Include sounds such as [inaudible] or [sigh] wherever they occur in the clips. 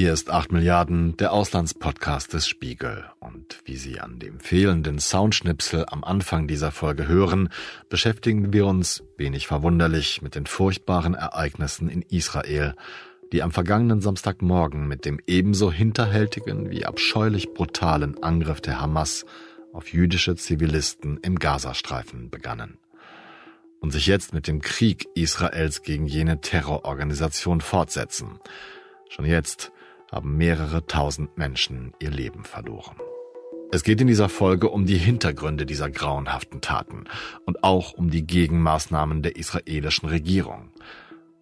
Hier ist 8 Milliarden, der Auslandspodcast des Spiegel. Und wie Sie an dem fehlenden Soundschnipsel am Anfang dieser Folge hören, beschäftigen wir uns, wenig verwunderlich, mit den furchtbaren Ereignissen in Israel, die am vergangenen Samstagmorgen mit dem ebenso hinterhältigen wie abscheulich brutalen Angriff der Hamas auf jüdische Zivilisten im Gazastreifen begannen und sich jetzt mit dem Krieg Israels gegen jene Terrororganisation fortsetzen. Schon jetzt haben mehrere tausend Menschen ihr Leben verloren. Es geht in dieser Folge um die Hintergründe dieser grauenhaften Taten und auch um die Gegenmaßnahmen der israelischen Regierung,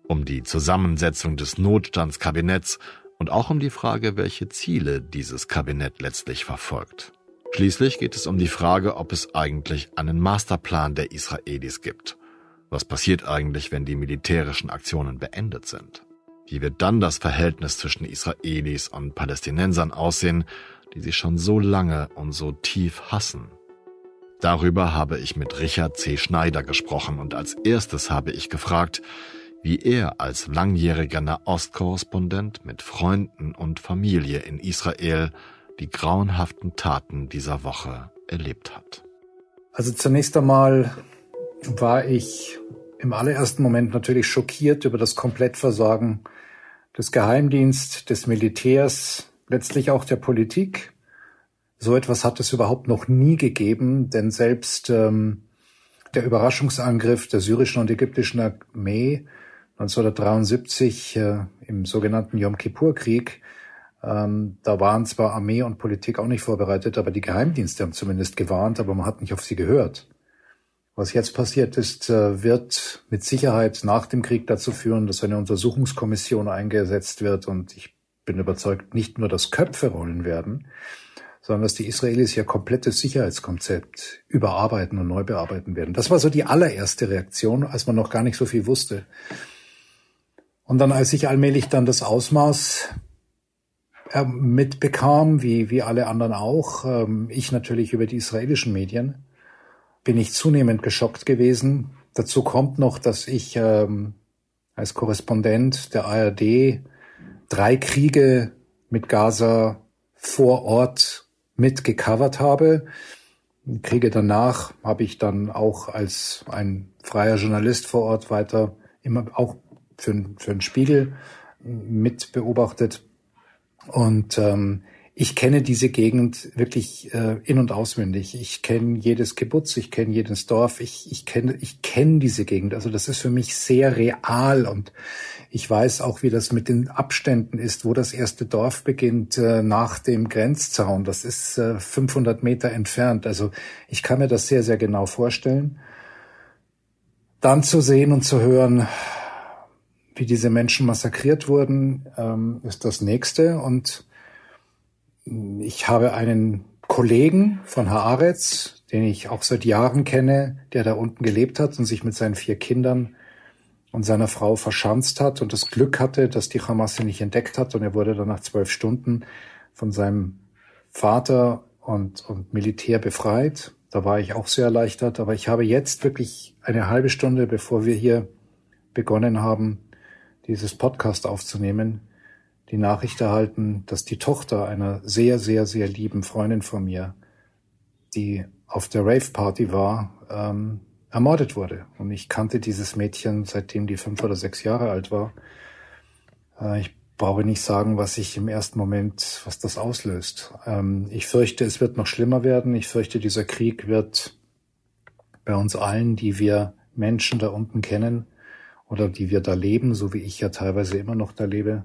um die Zusammensetzung des Notstandskabinetts und auch um die Frage, welche Ziele dieses Kabinett letztlich verfolgt. Schließlich geht es um die Frage, ob es eigentlich einen Masterplan der Israelis gibt. Was passiert eigentlich, wenn die militärischen Aktionen beendet sind? Wie wird dann das Verhältnis zwischen Israelis und Palästinensern aussehen, die sich schon so lange und so tief hassen? Darüber habe ich mit Richard C. Schneider gesprochen und als erstes habe ich gefragt, wie er als langjähriger Nahostkorrespondent mit Freunden und Familie in Israel die grauenhaften Taten dieser Woche erlebt hat. Also zunächst einmal war ich im allerersten Moment natürlich schockiert über das Komplettversagen des Geheimdienstes, des Militärs, letztlich auch der Politik. So etwas hat es überhaupt noch nie gegeben, denn selbst ähm, der Überraschungsangriff der syrischen und ägyptischen Armee 1973 äh, im sogenannten Yom Kippur-Krieg, ähm, da waren zwar Armee und Politik auch nicht vorbereitet, aber die Geheimdienste haben zumindest gewarnt, aber man hat nicht auf sie gehört. Was jetzt passiert ist, äh, wird mit Sicherheit nach dem Krieg dazu führen, dass eine Untersuchungskommission eingesetzt wird. Und ich bin überzeugt, nicht nur, dass Köpfe rollen werden, sondern dass die Israelis ihr komplettes Sicherheitskonzept überarbeiten und neu bearbeiten werden. Das war so die allererste Reaktion, als man noch gar nicht so viel wusste. Und dann, als ich allmählich dann das Ausmaß äh, mitbekam, wie, wie alle anderen auch, ähm, ich natürlich über die israelischen Medien, bin ich zunehmend geschockt gewesen. Dazu kommt noch, dass ich ähm, als Korrespondent der ARD drei Kriege mit Gaza vor Ort mitgecovert habe. Kriege danach habe ich dann auch als ein freier Journalist vor Ort weiter immer auch für, für einen Spiegel mit beobachtet. Und ähm, ich kenne diese Gegend wirklich äh, in und auswendig. Ich kenne jedes Kibbutz, ich kenne jedes Dorf, ich, ich kenne ich kenne diese Gegend. Also das ist für mich sehr real und ich weiß auch, wie das mit den Abständen ist, wo das erste Dorf beginnt äh, nach dem Grenzzaun. Das ist äh, 500 Meter entfernt. Also ich kann mir das sehr, sehr genau vorstellen. Dann zu sehen und zu hören, wie diese Menschen massakriert wurden, ähm, ist das nächste und ich habe einen Kollegen von Haaretz, den ich auch seit Jahren kenne, der da unten gelebt hat und sich mit seinen vier Kindern und seiner Frau verschanzt hat und das Glück hatte, dass die Hamas ihn nicht entdeckt hat und er wurde dann nach zwölf Stunden von seinem Vater und, und Militär befreit. Da war ich auch sehr erleichtert, aber ich habe jetzt wirklich eine halbe Stunde, bevor wir hier begonnen haben, dieses Podcast aufzunehmen, die Nachricht erhalten, dass die Tochter einer sehr, sehr, sehr lieben Freundin von mir, die auf der Rave-Party war, ähm, ermordet wurde. Und ich kannte dieses Mädchen, seitdem die fünf oder sechs Jahre alt war. Äh, ich brauche nicht sagen, was ich im ersten Moment, was das auslöst. Ähm, ich fürchte, es wird noch schlimmer werden. Ich fürchte, dieser Krieg wird bei uns allen, die wir Menschen da unten kennen oder die wir da leben, so wie ich ja teilweise immer noch da lebe,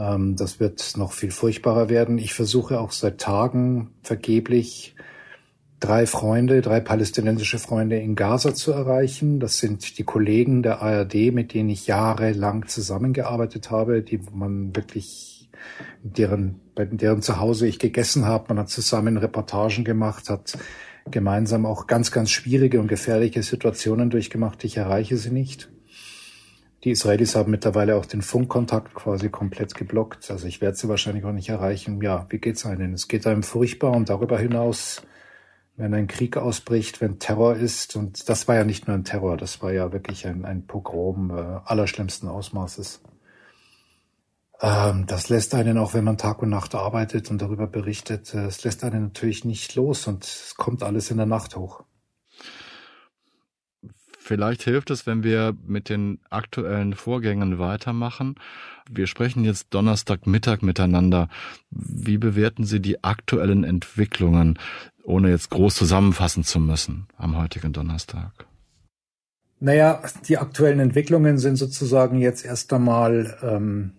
ähm, das wird noch viel furchtbarer werden. Ich versuche auch seit Tagen vergeblich drei Freunde, drei palästinensische Freunde in Gaza zu erreichen. Das sind die Kollegen der ARD, mit denen ich jahrelang zusammengearbeitet habe, die man wirklich deren, bei deren Zuhause ich gegessen habe. Man hat zusammen Reportagen gemacht, hat gemeinsam auch ganz, ganz schwierige und gefährliche Situationen durchgemacht. Ich erreiche sie nicht. Die Israelis haben mittlerweile auch den Funkkontakt quasi komplett geblockt. Also ich werde sie wahrscheinlich auch nicht erreichen. Ja, wie geht's einem? Es geht einem furchtbar und darüber hinaus, wenn ein Krieg ausbricht, wenn Terror ist, und das war ja nicht nur ein Terror, das war ja wirklich ein, ein Pogrom äh, allerschlimmsten Ausmaßes. Ähm, das lässt einen, auch wenn man Tag und Nacht arbeitet und darüber berichtet, äh, es lässt einen natürlich nicht los und es kommt alles in der Nacht hoch. Vielleicht hilft es, wenn wir mit den aktuellen Vorgängen weitermachen. Wir sprechen jetzt Donnerstagmittag miteinander. Wie bewerten Sie die aktuellen Entwicklungen, ohne jetzt groß zusammenfassen zu müssen am heutigen Donnerstag? Naja, die aktuellen Entwicklungen sind sozusagen jetzt erst einmal ähm,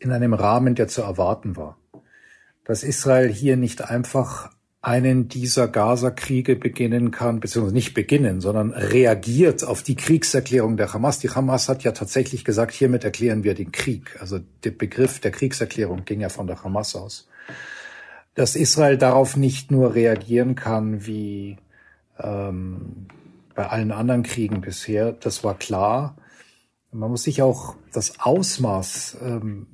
in einem Rahmen, der zu erwarten war. Dass Israel hier nicht einfach einen dieser Gaza-Kriege beginnen kann, beziehungsweise nicht beginnen, sondern reagiert auf die Kriegserklärung der Hamas. Die Hamas hat ja tatsächlich gesagt, hiermit erklären wir den Krieg. Also der Begriff der Kriegserklärung ging ja von der Hamas aus. Dass Israel darauf nicht nur reagieren kann wie ähm, bei allen anderen Kriegen bisher, das war klar. Man muss sich auch das Ausmaß ähm,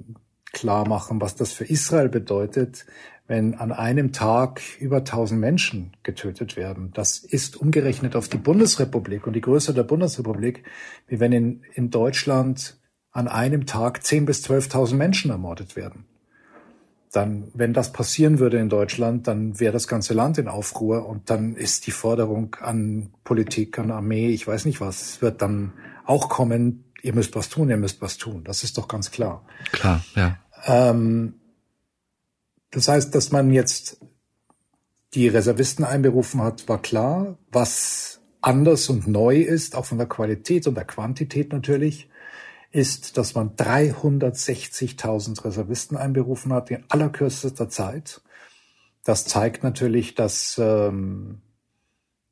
klar machen, was das für Israel bedeutet, wenn an einem Tag über 1000 Menschen getötet werden. Das ist umgerechnet auf die Bundesrepublik und die Größe der Bundesrepublik, wie wenn in, in Deutschland an einem Tag 10.000 bis 12.000 Menschen ermordet werden. Dann, wenn das passieren würde in Deutschland, dann wäre das ganze Land in Aufruhr und dann ist die Forderung an Politik, an Armee, ich weiß nicht was, wird dann auch kommen, ihr müsst was tun, ihr müsst was tun. Das ist doch ganz klar. Klar, ja. Ähm, das heißt, dass man jetzt die Reservisten einberufen hat, war klar. Was anders und neu ist, auch von der Qualität und der Quantität natürlich, ist, dass man 360.000 Reservisten einberufen hat in allerkürzester Zeit. Das zeigt natürlich, dass ähm,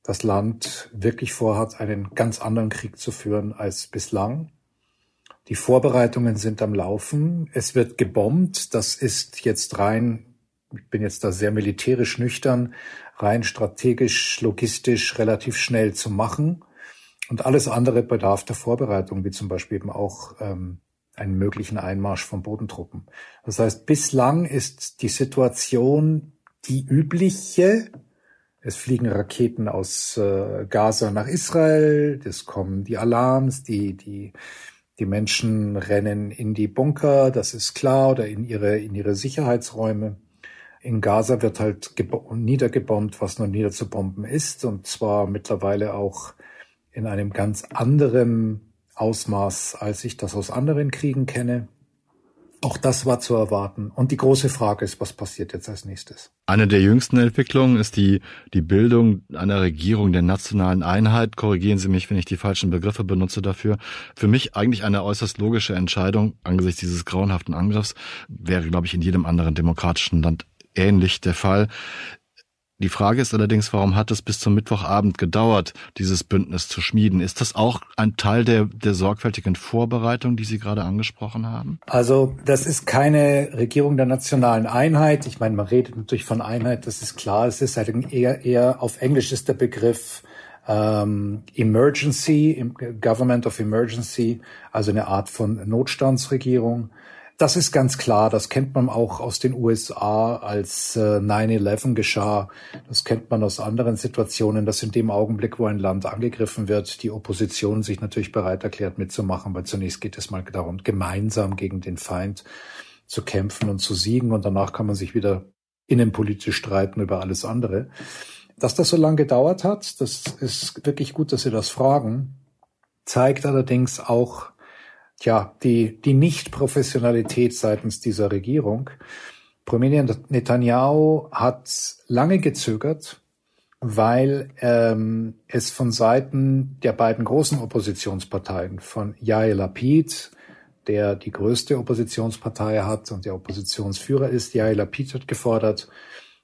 das Land wirklich vorhat, einen ganz anderen Krieg zu führen als bislang. Die Vorbereitungen sind am Laufen. Es wird gebombt. Das ist jetzt rein, ich bin jetzt da sehr militärisch nüchtern, rein strategisch, logistisch relativ schnell zu machen. Und alles andere bedarf der Vorbereitung, wie zum Beispiel eben auch ähm, einen möglichen Einmarsch von Bodentruppen. Das heißt, bislang ist die Situation die übliche. Es fliegen Raketen aus äh, Gaza nach Israel, es kommen die Alarms, die, die die Menschen rennen in die Bunker, das ist klar, oder in ihre, in ihre Sicherheitsräume. In Gaza wird halt niedergebombt, was nur niederzubomben ist, und zwar mittlerweile auch in einem ganz anderen Ausmaß, als ich das aus anderen Kriegen kenne. Auch das war zu erwarten. Und die große Frage ist, was passiert jetzt als nächstes? Eine der jüngsten Entwicklungen ist die, die Bildung einer Regierung der nationalen Einheit. Korrigieren Sie mich, wenn ich die falschen Begriffe benutze dafür. Für mich eigentlich eine äußerst logische Entscheidung angesichts dieses grauenhaften Angriffs wäre, glaube ich, in jedem anderen demokratischen Land ähnlich der Fall. Die Frage ist allerdings, warum hat es bis zum Mittwochabend gedauert, dieses Bündnis zu schmieden? Ist das auch ein Teil der, der sorgfältigen Vorbereitung, die Sie gerade angesprochen haben? Also das ist keine Regierung der nationalen Einheit. Ich meine, man redet natürlich von Einheit, das ist klar. Es ist halt eher, eher auf Englisch ist der Begriff ähm, Emergency, Government of Emergency, also eine Art von Notstandsregierung. Das ist ganz klar. Das kennt man auch aus den USA, als äh, 9-11 geschah. Das kennt man aus anderen Situationen, dass in dem Augenblick, wo ein Land angegriffen wird, die Opposition sich natürlich bereit erklärt mitzumachen, weil zunächst geht es mal darum, gemeinsam gegen den Feind zu kämpfen und zu siegen und danach kann man sich wieder innenpolitisch streiten über alles andere. Dass das so lange gedauert hat, das ist wirklich gut, dass Sie das fragen, zeigt allerdings auch, tja, die, die Nicht-Professionalität seitens dieser Regierung. Premier Netanyahu hat lange gezögert, weil ähm, es von Seiten der beiden großen Oppositionsparteien, von Yair Lapid, der die größte Oppositionspartei hat und der Oppositionsführer ist, Yair Lapid hat gefordert,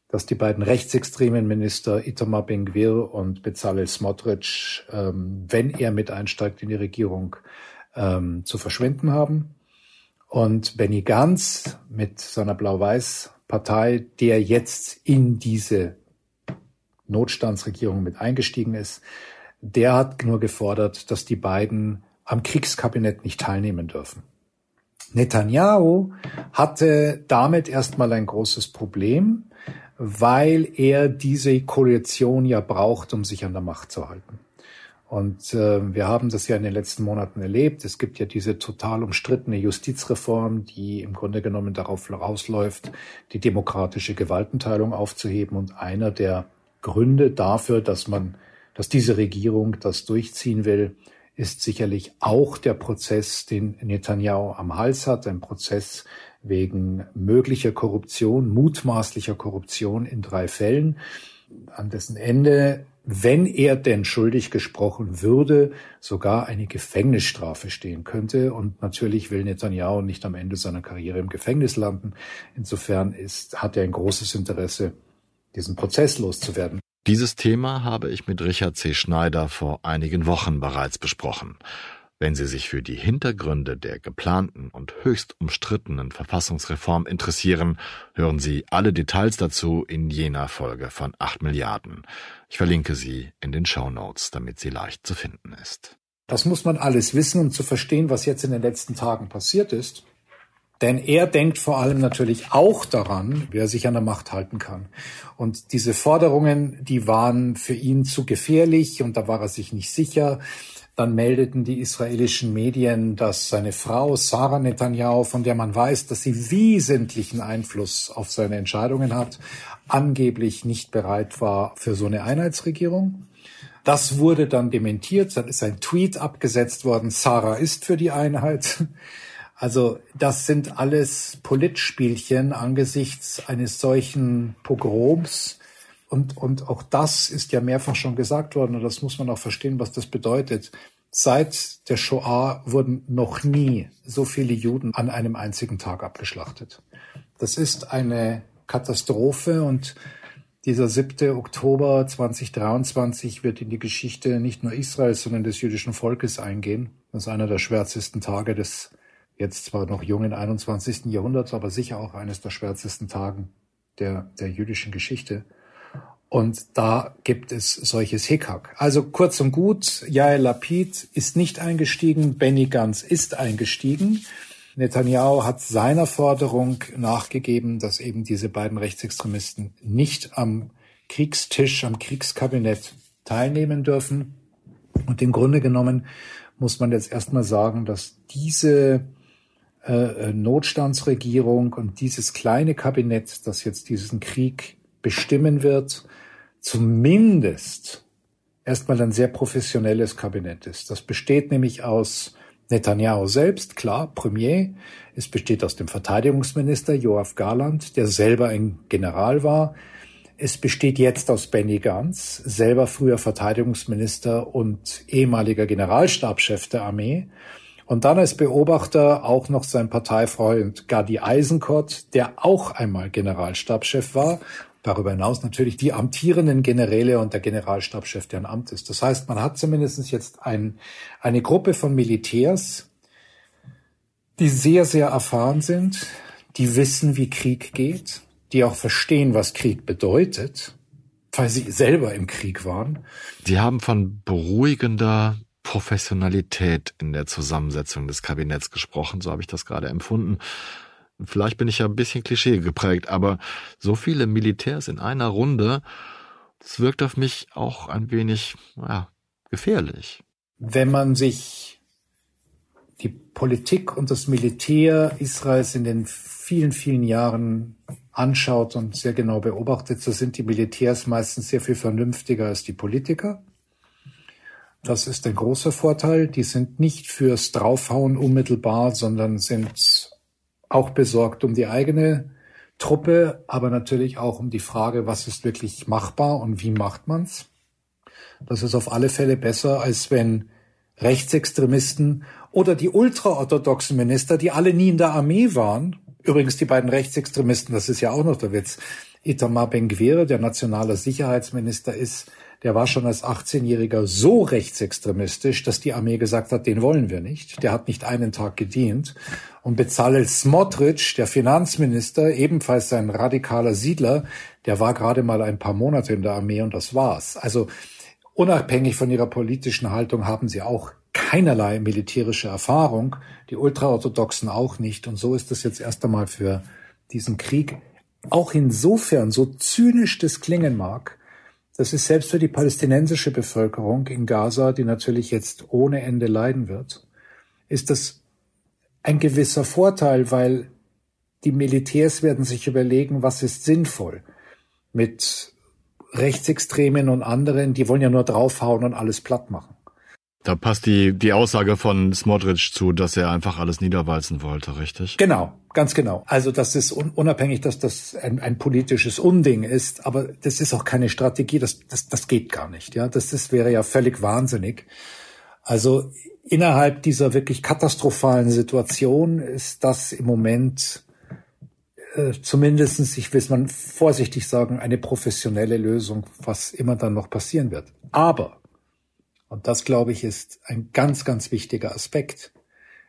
dass die beiden rechtsextremen Minister Itamar Ben-Gvir und Bezalel Smotrich, ähm, wenn er mit einsteigt in die Regierung, ähm, zu verschwinden haben. Und Benny Gantz mit seiner Blau-Weiß-Partei, der jetzt in diese Notstandsregierung mit eingestiegen ist, der hat nur gefordert, dass die beiden am Kriegskabinett nicht teilnehmen dürfen. Netanyahu hatte damit erstmal ein großes Problem, weil er diese Koalition ja braucht, um sich an der Macht zu halten. Und äh, wir haben das ja in den letzten Monaten erlebt. Es gibt ja diese total umstrittene Justizreform, die im Grunde genommen darauf rausläuft, die demokratische Gewaltenteilung aufzuheben. Und einer der Gründe dafür, dass man, dass diese Regierung das durchziehen will, ist sicherlich auch der Prozess, den Netanyahu am Hals hat, ein Prozess wegen möglicher Korruption, mutmaßlicher Korruption in drei Fällen, an dessen Ende wenn er denn schuldig gesprochen würde, sogar eine Gefängnisstrafe stehen könnte. Und natürlich will Netanyahu nicht am Ende seiner Karriere im Gefängnis landen. Insofern ist, hat er ein großes Interesse, diesen Prozess loszuwerden. Dieses Thema habe ich mit Richard C. Schneider vor einigen Wochen bereits besprochen. Wenn Sie sich für die Hintergründe der geplanten und höchst umstrittenen Verfassungsreform interessieren, hören Sie alle Details dazu in jener Folge von 8 Milliarden. Ich verlinke sie in den Show Notes, damit sie leicht zu finden ist. Das muss man alles wissen, um zu verstehen, was jetzt in den letzten Tagen passiert ist. Denn er denkt vor allem natürlich auch daran, wie er sich an der Macht halten kann. Und diese Forderungen, die waren für ihn zu gefährlich und da war er sich nicht sicher. Dann meldeten die israelischen Medien, dass seine Frau Sarah Netanyahu, von der man weiß, dass sie wesentlichen Einfluss auf seine Entscheidungen hat, angeblich nicht bereit war für so eine Einheitsregierung. Das wurde dann dementiert, dann ist ein Tweet abgesetzt worden, Sarah ist für die Einheit. Also das sind alles Politspielchen angesichts eines solchen Pogroms, und, und auch das ist ja mehrfach schon gesagt worden und das muss man auch verstehen, was das bedeutet. Seit der Shoah wurden noch nie so viele Juden an einem einzigen Tag abgeschlachtet. Das ist eine Katastrophe und dieser 7. Oktober 2023 wird in die Geschichte nicht nur Israels, sondern des jüdischen Volkes eingehen. Das ist einer der schwärzesten Tage des jetzt zwar noch jungen 21. Jahrhunderts, aber sicher auch eines der schwärzesten Tagen der, der jüdischen Geschichte. Und da gibt es solches Hickhack. Also kurz und gut, Yael Lapid ist nicht eingestiegen, Benny Gantz ist eingestiegen. Netanyahu hat seiner Forderung nachgegeben, dass eben diese beiden Rechtsextremisten nicht am Kriegstisch, am Kriegskabinett teilnehmen dürfen. Und im Grunde genommen muss man jetzt erstmal sagen, dass diese äh, Notstandsregierung und dieses kleine Kabinett, das jetzt diesen Krieg bestimmen wird, zumindest erstmal ein sehr professionelles Kabinett ist. Das besteht nämlich aus Netanyahu selbst, klar, Premier. Es besteht aus dem Verteidigungsminister Joachim Garland, der selber ein General war. Es besteht jetzt aus Benny Gantz, selber früher Verteidigungsminister und ehemaliger Generalstabschef der Armee. Und dann als Beobachter auch noch sein Parteifreund Gadi Eisenkot, der auch einmal Generalstabschef war Darüber hinaus natürlich die amtierenden Generäle und der Generalstabschef, der ein Amt ist. Das heißt, man hat zumindest jetzt ein, eine Gruppe von Militärs, die sehr, sehr erfahren sind, die wissen, wie Krieg geht, die auch verstehen, was Krieg bedeutet, weil sie selber im Krieg waren. Sie haben von beruhigender Professionalität in der Zusammensetzung des Kabinetts gesprochen, so habe ich das gerade empfunden. Vielleicht bin ich ja ein bisschen Klischee geprägt, aber so viele Militärs in einer Runde, das wirkt auf mich auch ein wenig ja, gefährlich. Wenn man sich die Politik und das Militär Israels in den vielen, vielen Jahren anschaut und sehr genau beobachtet, so sind die Militärs meistens sehr viel vernünftiger als die Politiker. Das ist ein großer Vorteil. Die sind nicht fürs Draufhauen unmittelbar, sondern sind auch besorgt um die eigene Truppe, aber natürlich auch um die Frage, was ist wirklich machbar und wie macht man's. Das ist auf alle Fälle besser, als wenn Rechtsextremisten oder die ultraorthodoxen Minister, die alle nie in der Armee waren, übrigens die beiden Rechtsextremisten, das ist ja auch noch der Witz, Itamar Ben-Gvir, der nationale Sicherheitsminister ist, der war schon als 18-Jähriger so rechtsextremistisch, dass die Armee gesagt hat, den wollen wir nicht. Der hat nicht einen Tag gedient. Und Bezalel Smotrich, der Finanzminister, ebenfalls ein radikaler Siedler, der war gerade mal ein paar Monate in der Armee und das war's. Also unabhängig von ihrer politischen Haltung haben sie auch keinerlei militärische Erfahrung, die Ultraorthodoxen auch nicht. Und so ist es jetzt erst einmal für diesen Krieg auch insofern, so zynisch das klingen mag, das ist selbst für die palästinensische Bevölkerung in Gaza, die natürlich jetzt ohne Ende leiden wird, ist das ein gewisser Vorteil, weil die Militärs werden sich überlegen, was ist sinnvoll. Mit Rechtsextremen und anderen, die wollen ja nur draufhauen und alles platt machen. Da passt die, die Aussage von Smotrich zu, dass er einfach alles niederwalzen wollte, richtig? Genau, ganz genau. Also das ist unabhängig, dass das ein, ein politisches Unding ist, aber das ist auch keine Strategie, das, das, das geht gar nicht. Ja, Das ist, wäre ja völlig wahnsinnig. Also innerhalb dieser wirklich katastrophalen Situation ist das im Moment äh, zumindestens, ich will es mal vorsichtig sagen, eine professionelle Lösung, was immer dann noch passieren wird. Aber und das, glaube ich, ist ein ganz, ganz wichtiger Aspekt.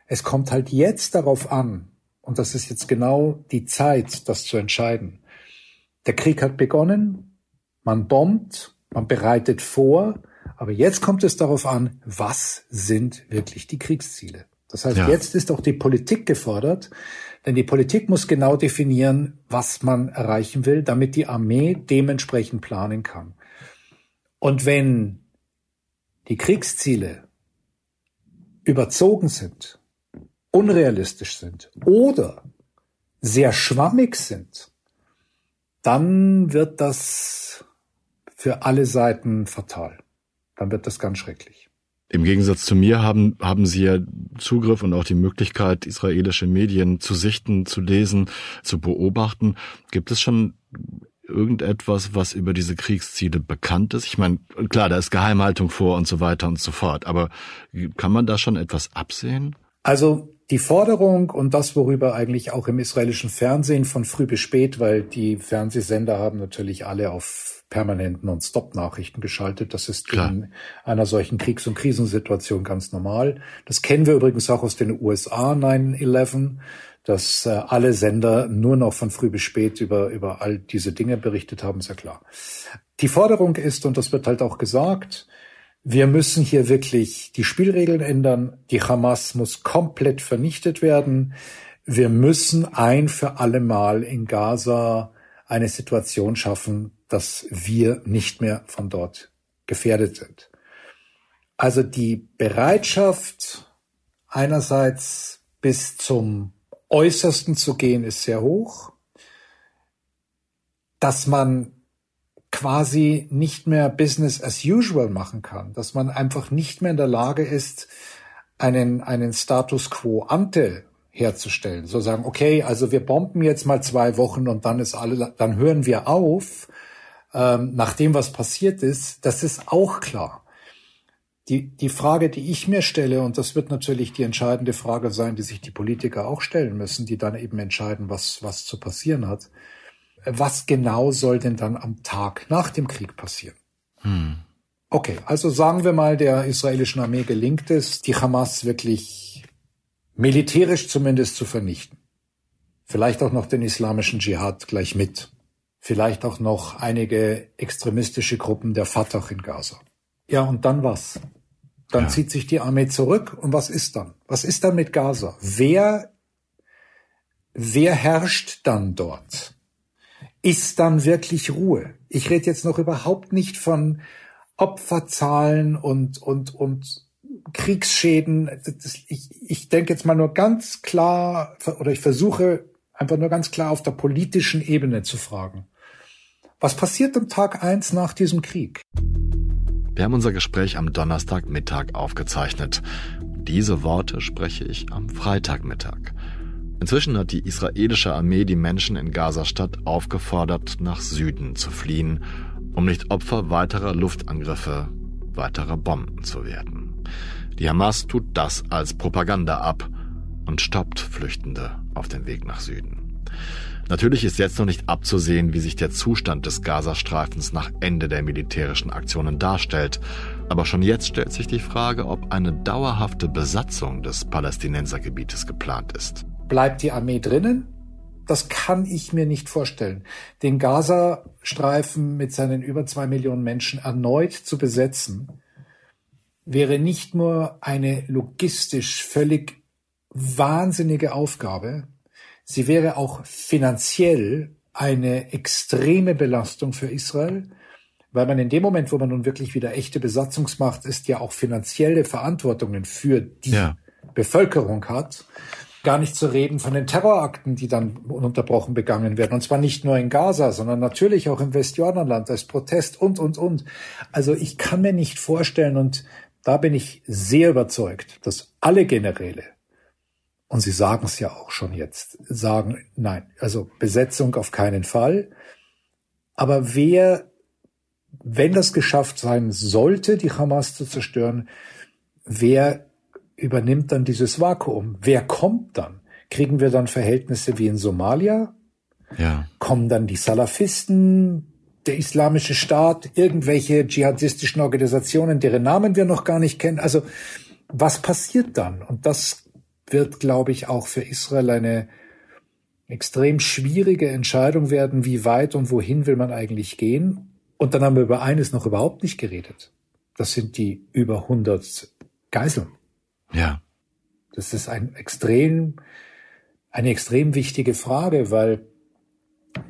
Es kommt halt jetzt darauf an, und das ist jetzt genau die Zeit, das zu entscheiden. Der Krieg hat begonnen, man bombt, man bereitet vor, aber jetzt kommt es darauf an, was sind wirklich die Kriegsziele. Das heißt, ja. jetzt ist auch die Politik gefordert, denn die Politik muss genau definieren, was man erreichen will, damit die Armee dementsprechend planen kann. Und wenn die Kriegsziele überzogen sind, unrealistisch sind oder sehr schwammig sind, dann wird das für alle Seiten fatal. Dann wird das ganz schrecklich. Im Gegensatz zu mir haben, haben Sie ja Zugriff und auch die Möglichkeit, israelische Medien zu sichten, zu lesen, zu beobachten. Gibt es schon irgendetwas, was über diese Kriegsziele bekannt ist? Ich meine, klar, da ist Geheimhaltung vor und so weiter und so fort, aber kann man da schon etwas absehen? Also die Forderung und das, worüber eigentlich auch im israelischen Fernsehen von früh bis spät, weil die Fernsehsender haben natürlich alle auf permanenten und Stop-Nachrichten geschaltet. Das ist Klar. in einer solchen Kriegs- und Krisensituation ganz normal. Das kennen wir übrigens auch aus den USA 9-11 dass äh, alle Sender nur noch von früh bis spät über, über all diese Dinge berichtet haben, ist ja klar. Die Forderung ist, und das wird halt auch gesagt, wir müssen hier wirklich die Spielregeln ändern. Die Hamas muss komplett vernichtet werden. Wir müssen ein für alle Mal in Gaza eine Situation schaffen, dass wir nicht mehr von dort gefährdet sind. Also die Bereitschaft einerseits bis zum Äußersten zu gehen, ist sehr hoch. Dass man quasi nicht mehr Business as usual machen kann, dass man einfach nicht mehr in der Lage ist, einen, einen Status quo ante herzustellen. So sagen, okay, also wir bomben jetzt mal zwei Wochen und dann ist alle, dann hören wir auf, ähm, nach dem, was passiert ist. Das ist auch klar. Die, die Frage, die ich mir stelle, und das wird natürlich die entscheidende Frage sein, die sich die Politiker auch stellen müssen, die dann eben entscheiden, was, was zu passieren hat. Was genau soll denn dann am Tag nach dem Krieg passieren? Hm. Okay, also sagen wir mal, der israelischen Armee gelingt es, die Hamas wirklich militärisch zumindest zu vernichten. Vielleicht auch noch den islamischen Dschihad gleich mit. Vielleicht auch noch einige extremistische Gruppen der Fatah in Gaza. Ja, und dann was? Dann ja. zieht sich die Armee zurück und was ist dann? Was ist dann mit Gaza? Wer, wer herrscht dann dort? Ist dann wirklich Ruhe? Ich rede jetzt noch überhaupt nicht von Opferzahlen und, und, und Kriegsschäden. Ich, ich denke jetzt mal nur ganz klar, oder ich versuche einfach nur ganz klar auf der politischen Ebene zu fragen. Was passiert am Tag eins nach diesem Krieg? Wir haben unser Gespräch am Donnerstagmittag aufgezeichnet. Diese Worte spreche ich am Freitagmittag. Inzwischen hat die israelische Armee die Menschen in Gazastadt aufgefordert, nach Süden zu fliehen, um nicht Opfer weiterer Luftangriffe, weiterer Bomben zu werden. Die Hamas tut das als Propaganda ab und stoppt Flüchtende auf dem Weg nach Süden. Natürlich ist jetzt noch nicht abzusehen, wie sich der Zustand des Gazastreifens nach Ende der militärischen Aktionen darstellt. Aber schon jetzt stellt sich die Frage, ob eine dauerhafte Besatzung des Palästinensergebietes geplant ist. Bleibt die Armee drinnen? Das kann ich mir nicht vorstellen. Den Gazastreifen mit seinen über zwei Millionen Menschen erneut zu besetzen, wäre nicht nur eine logistisch völlig wahnsinnige Aufgabe, Sie wäre auch finanziell eine extreme Belastung für Israel, weil man in dem Moment, wo man nun wirklich wieder echte Besatzungsmacht ist, ja auch finanzielle Verantwortungen für die ja. Bevölkerung hat. Gar nicht zu reden von den Terrorakten, die dann ununterbrochen begangen werden. Und zwar nicht nur in Gaza, sondern natürlich auch im Westjordanland als Protest und, und, und. Also ich kann mir nicht vorstellen, und da bin ich sehr überzeugt, dass alle Generäle, und sie sagen es ja auch schon jetzt, sagen, nein, also Besetzung auf keinen Fall. Aber wer, wenn das geschafft sein sollte, die Hamas zu zerstören, wer übernimmt dann dieses Vakuum? Wer kommt dann? Kriegen wir dann Verhältnisse wie in Somalia? Ja. Kommen dann die Salafisten, der islamische Staat, irgendwelche dschihadistischen Organisationen, deren Namen wir noch gar nicht kennen? Also, was passiert dann? Und das wird, glaube ich, auch für Israel eine extrem schwierige Entscheidung werden, wie weit und wohin will man eigentlich gehen. Und dann haben wir über eines noch überhaupt nicht geredet. Das sind die über 100 Geiseln. Ja. Das ist ein extrem, eine extrem wichtige Frage, weil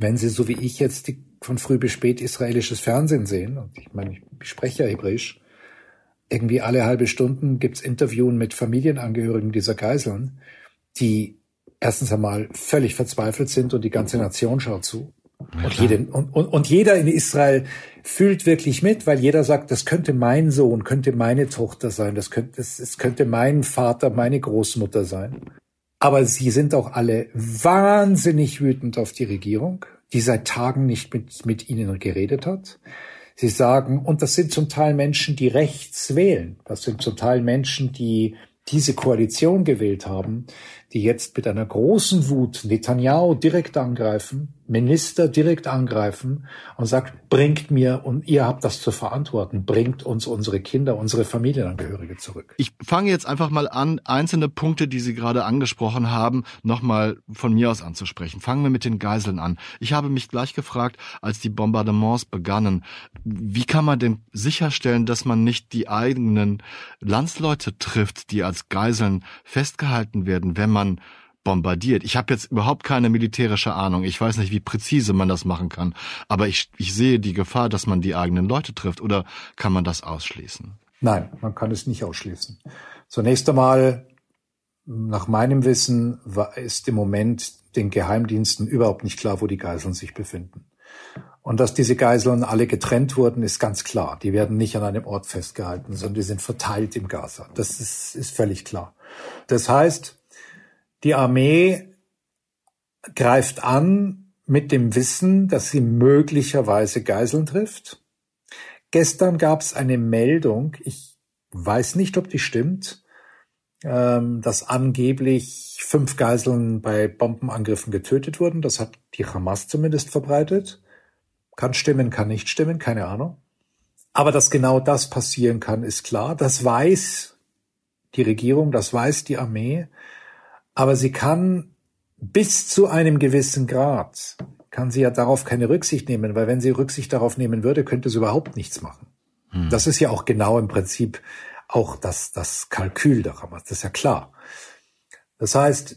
wenn Sie so wie ich jetzt die, von früh bis spät israelisches Fernsehen sehen, und ich meine, ich spreche ja Hebräisch, irgendwie alle halbe Stunden gibt's Interviewen mit Familienangehörigen dieser Geiseln, die erstens einmal völlig verzweifelt sind und die ganze Nation schaut zu. Ja, und, jeden, und, und, und jeder in Israel fühlt wirklich mit, weil jeder sagt, das könnte mein Sohn, könnte meine Tochter sein, das könnte, das, das könnte mein Vater, meine Großmutter sein. Aber sie sind auch alle wahnsinnig wütend auf die Regierung, die seit Tagen nicht mit, mit ihnen geredet hat. Sie sagen, und das sind zum Teil Menschen, die rechts wählen. Das sind zum Teil Menschen, die diese Koalition gewählt haben, die jetzt mit einer großen Wut Netanyahu direkt angreifen, Minister direkt angreifen und sagt, bringt mir und ihr habt das zu verantworten, bringt uns unsere Kinder, unsere Familienangehörige zurück. Ich fange jetzt einfach mal an, einzelne Punkte, die Sie gerade angesprochen haben, nochmal von mir aus anzusprechen. Fangen wir mit den Geiseln an. Ich habe mich gleich gefragt, als die Bombardements begannen, wie kann man denn sicherstellen, dass man nicht die eigenen Landsleute trifft, die als Geiseln festgehalten werden, wenn man bombardiert. Ich habe jetzt überhaupt keine militärische Ahnung. Ich weiß nicht, wie präzise man das machen kann. Aber ich, ich sehe die Gefahr, dass man die eigenen Leute trifft. Oder kann man das ausschließen? Nein, man kann es nicht ausschließen. Zunächst einmal, nach meinem Wissen, ist im Moment den Geheimdiensten überhaupt nicht klar, wo die Geiseln sich befinden. Und dass diese Geiseln alle getrennt wurden, ist ganz klar. Die werden nicht an einem Ort festgehalten, sondern die sind verteilt im Gaza. Das ist, ist völlig klar. Das heißt, die Armee greift an mit dem Wissen, dass sie möglicherweise Geiseln trifft. Gestern gab es eine Meldung, ich weiß nicht, ob die stimmt, ähm, dass angeblich fünf Geiseln bei Bombenangriffen getötet wurden. Das hat die Hamas zumindest verbreitet. Kann stimmen, kann nicht stimmen, keine Ahnung. Aber dass genau das passieren kann, ist klar. Das weiß die Regierung, das weiß die Armee aber sie kann bis zu einem gewissen Grad, kann sie ja darauf keine Rücksicht nehmen, weil wenn sie Rücksicht darauf nehmen würde, könnte sie überhaupt nichts machen. Hm. Das ist ja auch genau im Prinzip auch das, das Kalkül der Hamas, das ist ja klar. Das heißt,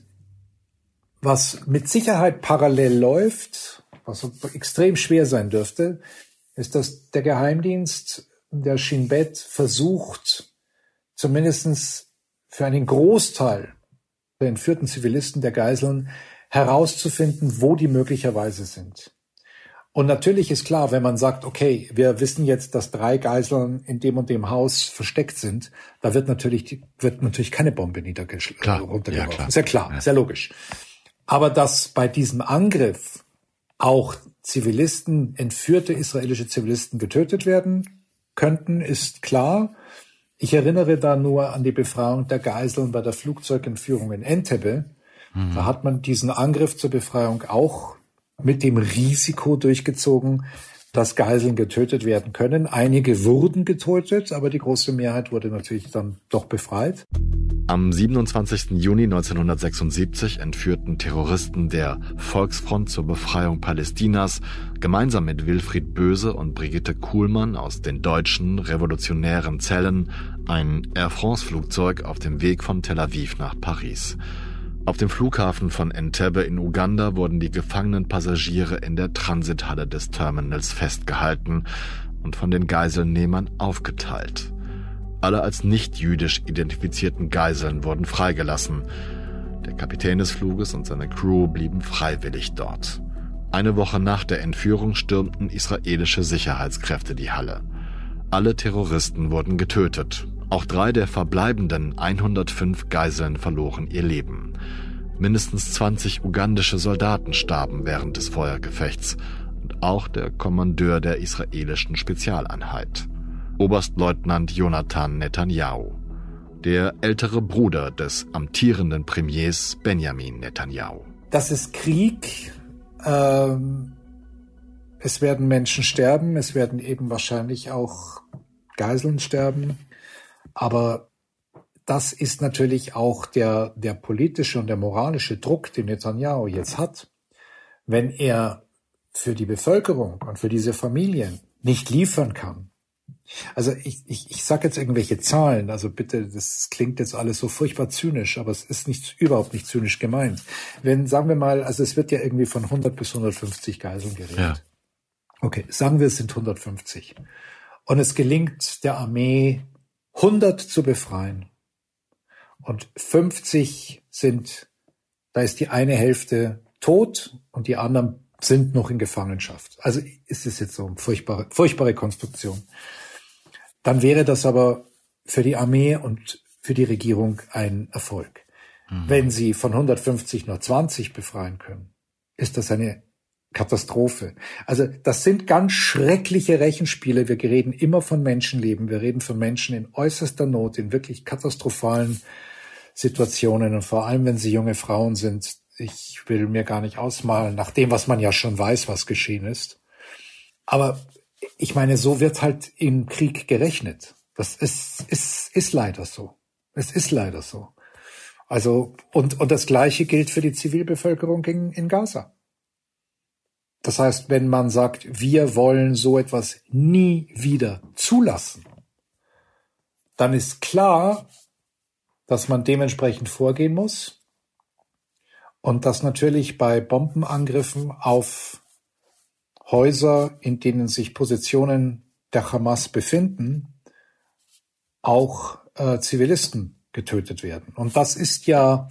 was mit Sicherheit parallel läuft, was extrem schwer sein dürfte, ist, dass der Geheimdienst der Shin Bet versucht, zumindestens für einen Großteil der entführten Zivilisten, der Geiseln, herauszufinden, wo die möglicherweise sind. Und natürlich ist klar, wenn man sagt, okay, wir wissen jetzt, dass drei Geiseln in dem und dem Haus versteckt sind, da wird natürlich, wird natürlich keine Bombe niedergeschlagen, runtergeworfen. Ja, klar. Ist ja klar, ja. sehr logisch. Aber dass bei diesem Angriff auch Zivilisten, entführte israelische Zivilisten getötet werden könnten, ist klar. Ich erinnere da nur an die Befreiung der Geiseln bei der Flugzeugentführung in Entebbe. Mhm. Da hat man diesen Angriff zur Befreiung auch mit dem Risiko durchgezogen, dass Geiseln getötet werden können. Einige wurden getötet, aber die große Mehrheit wurde natürlich dann doch befreit. Am 27. Juni 1976 entführten Terroristen der Volksfront zur Befreiung Palästinas gemeinsam mit Wilfried Böse und Brigitte Kuhlmann aus den deutschen revolutionären Zellen ein Air France Flugzeug auf dem Weg von Tel Aviv nach Paris. Auf dem Flughafen von Entebbe in Uganda wurden die gefangenen Passagiere in der Transithalle des Terminals festgehalten. und von den Geiselnehmern aufgeteilt. Alle als nicht jüdisch identifizierten Geiseln wurden freigelassen. Der Kapitän des Fluges und seine Crew blieben freiwillig dort. Eine Woche nach der Entführung stürmten israelische Sicherheitskräfte die Halle. Alle Terroristen wurden getötet. Auch drei der verbleibenden 105 Geiseln verloren ihr Leben. Mindestens 20 ugandische Soldaten starben während des Feuergefechts und auch der Kommandeur der israelischen Spezialeinheit, Oberstleutnant Jonathan Netanyahu, der ältere Bruder des amtierenden Premiers Benjamin Netanyahu. Das ist Krieg. Ähm, es werden Menschen sterben, es werden eben wahrscheinlich auch Geiseln sterben. Aber das ist natürlich auch der, der politische und der moralische Druck, den Netanyahu jetzt hat. Wenn er für die Bevölkerung und für diese Familien nicht liefern kann. Also ich, ich, ich sage jetzt irgendwelche Zahlen, also bitte, das klingt jetzt alles so furchtbar zynisch, aber es ist nicht, überhaupt nicht zynisch gemeint. Wenn, sagen wir mal, also es wird ja irgendwie von 100 bis 150 Geiseln geredet. Ja. Okay, sagen wir, es sind 150. Und es gelingt der Armee, 100 zu befreien. Und 50 sind, da ist die eine Hälfte tot und die anderen sind noch in Gefangenschaft. Also ist es jetzt so eine furchtbare, furchtbare Konstruktion. Dann wäre das aber für die Armee und für die Regierung ein Erfolg. Mhm. Wenn sie von 150 nur 20 befreien können, ist das eine Katastrophe. Also das sind ganz schreckliche Rechenspiele. Wir reden immer von Menschenleben. Wir reden von Menschen in äußerster Not, in wirklich katastrophalen Situationen und vor allem, wenn sie junge Frauen sind, ich will mir gar nicht ausmalen, nach dem, was man ja schon weiß, was geschehen ist. Aber ich meine, so wird halt im Krieg gerechnet. Das ist, ist, ist leider so. Es ist leider so. Also, und, und das Gleiche gilt für die Zivilbevölkerung in, in Gaza. Das heißt, wenn man sagt, wir wollen so etwas nie wieder zulassen, dann ist klar, dass man dementsprechend vorgehen muss und dass natürlich bei Bombenangriffen auf Häuser, in denen sich Positionen der Hamas befinden, auch äh, Zivilisten getötet werden. Und das ist ja,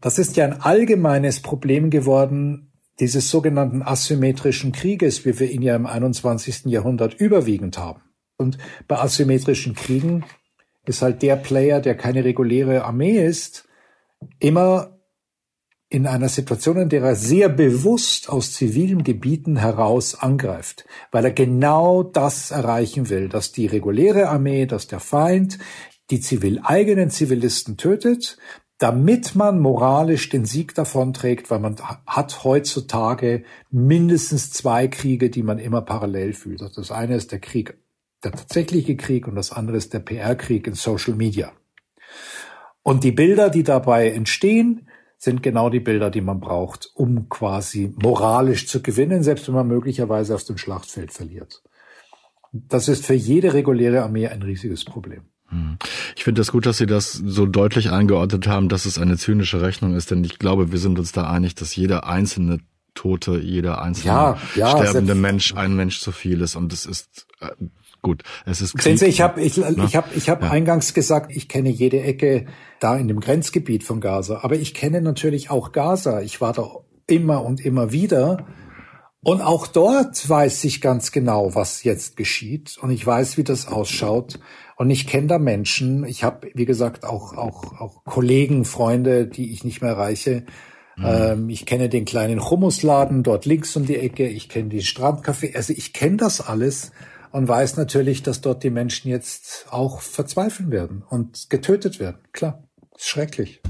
das ist ja ein allgemeines Problem geworden dieses sogenannten asymmetrischen Krieges, wie wir ihn ja im 21. Jahrhundert überwiegend haben. Und bei asymmetrischen Kriegen ist halt der Player, der keine reguläre Armee ist, immer in einer Situation, in der er sehr bewusst aus zivilen Gebieten heraus angreift, weil er genau das erreichen will, dass die reguläre Armee, dass der Feind die zivil eigenen Zivilisten tötet, damit man moralisch den Sieg davonträgt, weil man hat heutzutage mindestens zwei Kriege, die man immer parallel fühlt. Also das eine ist der Krieg, der tatsächliche Krieg und das andere ist der PR-Krieg in Social Media. Und die Bilder, die dabei entstehen, sind genau die Bilder, die man braucht, um quasi moralisch zu gewinnen, selbst wenn man möglicherweise auf dem Schlachtfeld verliert. Das ist für jede reguläre Armee ein riesiges Problem. Hm. Ich finde das gut, dass Sie das so deutlich eingeordnet haben, dass es eine zynische Rechnung ist, denn ich glaube, wir sind uns da einig, dass jeder einzelne Tote, jeder einzelne ja, ja, sterbende Mensch ein Mensch zu viel ist und es ist äh, gut. Es ist Krieg. Sehen Sie, ich habe ich, ne? ich hab, ich hab ja. eingangs gesagt, ich kenne jede Ecke da in dem Grenzgebiet von Gaza. Aber ich kenne natürlich auch Gaza. Ich war da immer und immer wieder. Und auch dort weiß ich ganz genau, was jetzt geschieht. Und ich weiß, wie das ausschaut. Und ich kenne da Menschen. Ich habe, wie gesagt, auch, auch, auch Kollegen, Freunde, die ich nicht mehr erreiche. Mhm. Ähm, ich kenne den kleinen Hummusladen dort links um die Ecke. Ich kenne die Strandcafé. Also ich kenne das alles und weiß natürlich, dass dort die Menschen jetzt auch verzweifeln werden und getötet werden. Klar, ist schrecklich.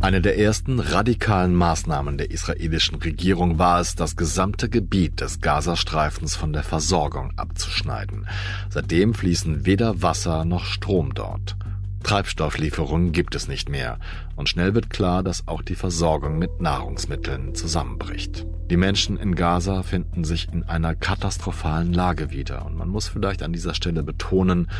Eine der ersten radikalen Maßnahmen der israelischen Regierung war es, das gesamte Gebiet des Gazastreifens von der Versorgung abzuschneiden. Seitdem fließen weder Wasser noch Strom dort. Treibstofflieferungen gibt es nicht mehr und schnell wird klar, dass auch die Versorgung mit Nahrungsmitteln zusammenbricht. Die Menschen in Gaza finden sich in einer katastrophalen Lage wieder und man muss vielleicht an dieser Stelle betonen,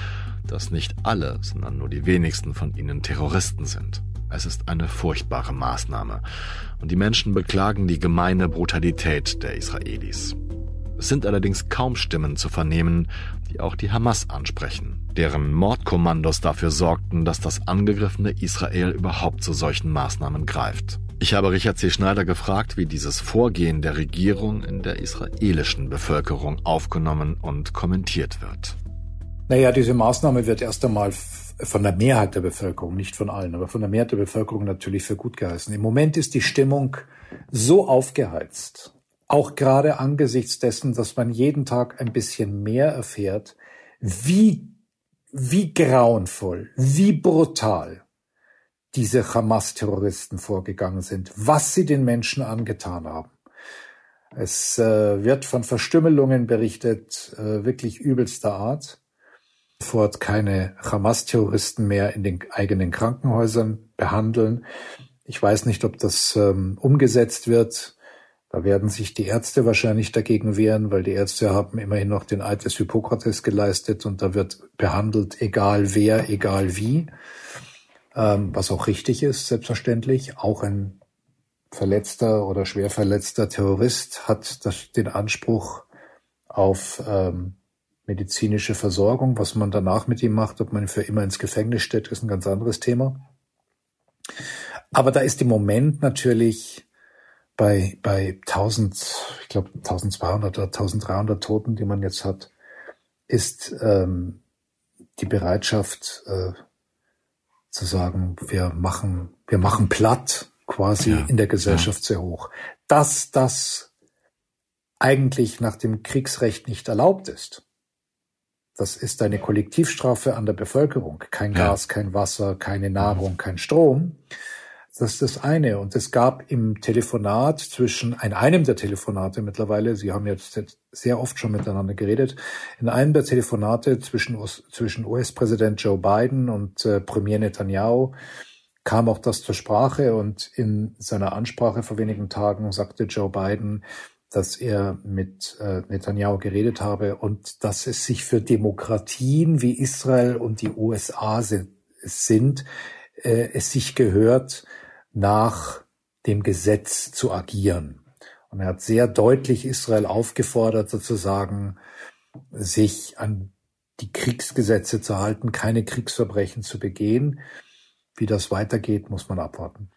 dass nicht alle, sondern nur die wenigsten von ihnen Terroristen sind. Es ist eine furchtbare Maßnahme und die Menschen beklagen die gemeine Brutalität der Israelis. Es sind allerdings kaum Stimmen zu vernehmen, die auch die Hamas ansprechen, deren Mordkommandos dafür sorgten, dass das angegriffene Israel überhaupt zu solchen Maßnahmen greift. Ich habe Richard C. Schneider gefragt, wie dieses Vorgehen der Regierung in der israelischen Bevölkerung aufgenommen und kommentiert wird. Naja, diese Maßnahme wird erst einmal von der Mehrheit der Bevölkerung, nicht von allen, aber von der Mehrheit der Bevölkerung natürlich für gut geheißen. Im Moment ist die Stimmung so aufgeheizt, auch gerade angesichts dessen, dass man jeden Tag ein bisschen mehr erfährt, wie, wie grauenvoll, wie brutal diese Hamas-Terroristen vorgegangen sind, was sie den Menschen angetan haben. Es äh, wird von Verstümmelungen berichtet, äh, wirklich übelster Art sofort keine Hamas-Terroristen mehr in den eigenen Krankenhäusern behandeln. Ich weiß nicht, ob das ähm, umgesetzt wird. Da werden sich die Ärzte wahrscheinlich dagegen wehren, weil die Ärzte haben immerhin noch den Eid des Hippokrates geleistet und da wird behandelt, egal wer, egal wie. Ähm, was auch richtig ist, selbstverständlich. Auch ein verletzter oder schwer verletzter Terrorist hat das, den Anspruch auf ähm, medizinische Versorgung. Was man danach mit ihm macht, ob man ihn für immer ins Gefängnis stellt, ist ein ganz anderes Thema. Aber da ist im Moment natürlich bei, bei 1000, ich glaube 1200 oder 1300 Toten, die man jetzt hat, ist ähm, die Bereitschaft äh, zu sagen, wir machen, wir machen platt quasi ja, in der Gesellschaft ja. sehr hoch. Dass das eigentlich nach dem Kriegsrecht nicht erlaubt ist, das ist eine Kollektivstrafe an der Bevölkerung. Kein ja. Gas, kein Wasser, keine Nahrung, kein Strom. Das ist das eine. Und es gab im Telefonat zwischen, in einem der Telefonate mittlerweile, Sie haben jetzt sehr oft schon miteinander geredet, in einem der Telefonate zwischen, zwischen US-Präsident Joe Biden und äh, Premier Netanyahu kam auch das zur Sprache und in seiner Ansprache vor wenigen Tagen sagte Joe Biden, dass er mit äh, Netanyahu geredet habe und dass es sich für Demokratien wie Israel und die USA sind, äh, es sich gehört, nach dem Gesetz zu agieren. Und er hat sehr deutlich Israel aufgefordert, sozusagen sich an die Kriegsgesetze zu halten, keine Kriegsverbrechen zu begehen. Wie das weitergeht, muss man abwarten.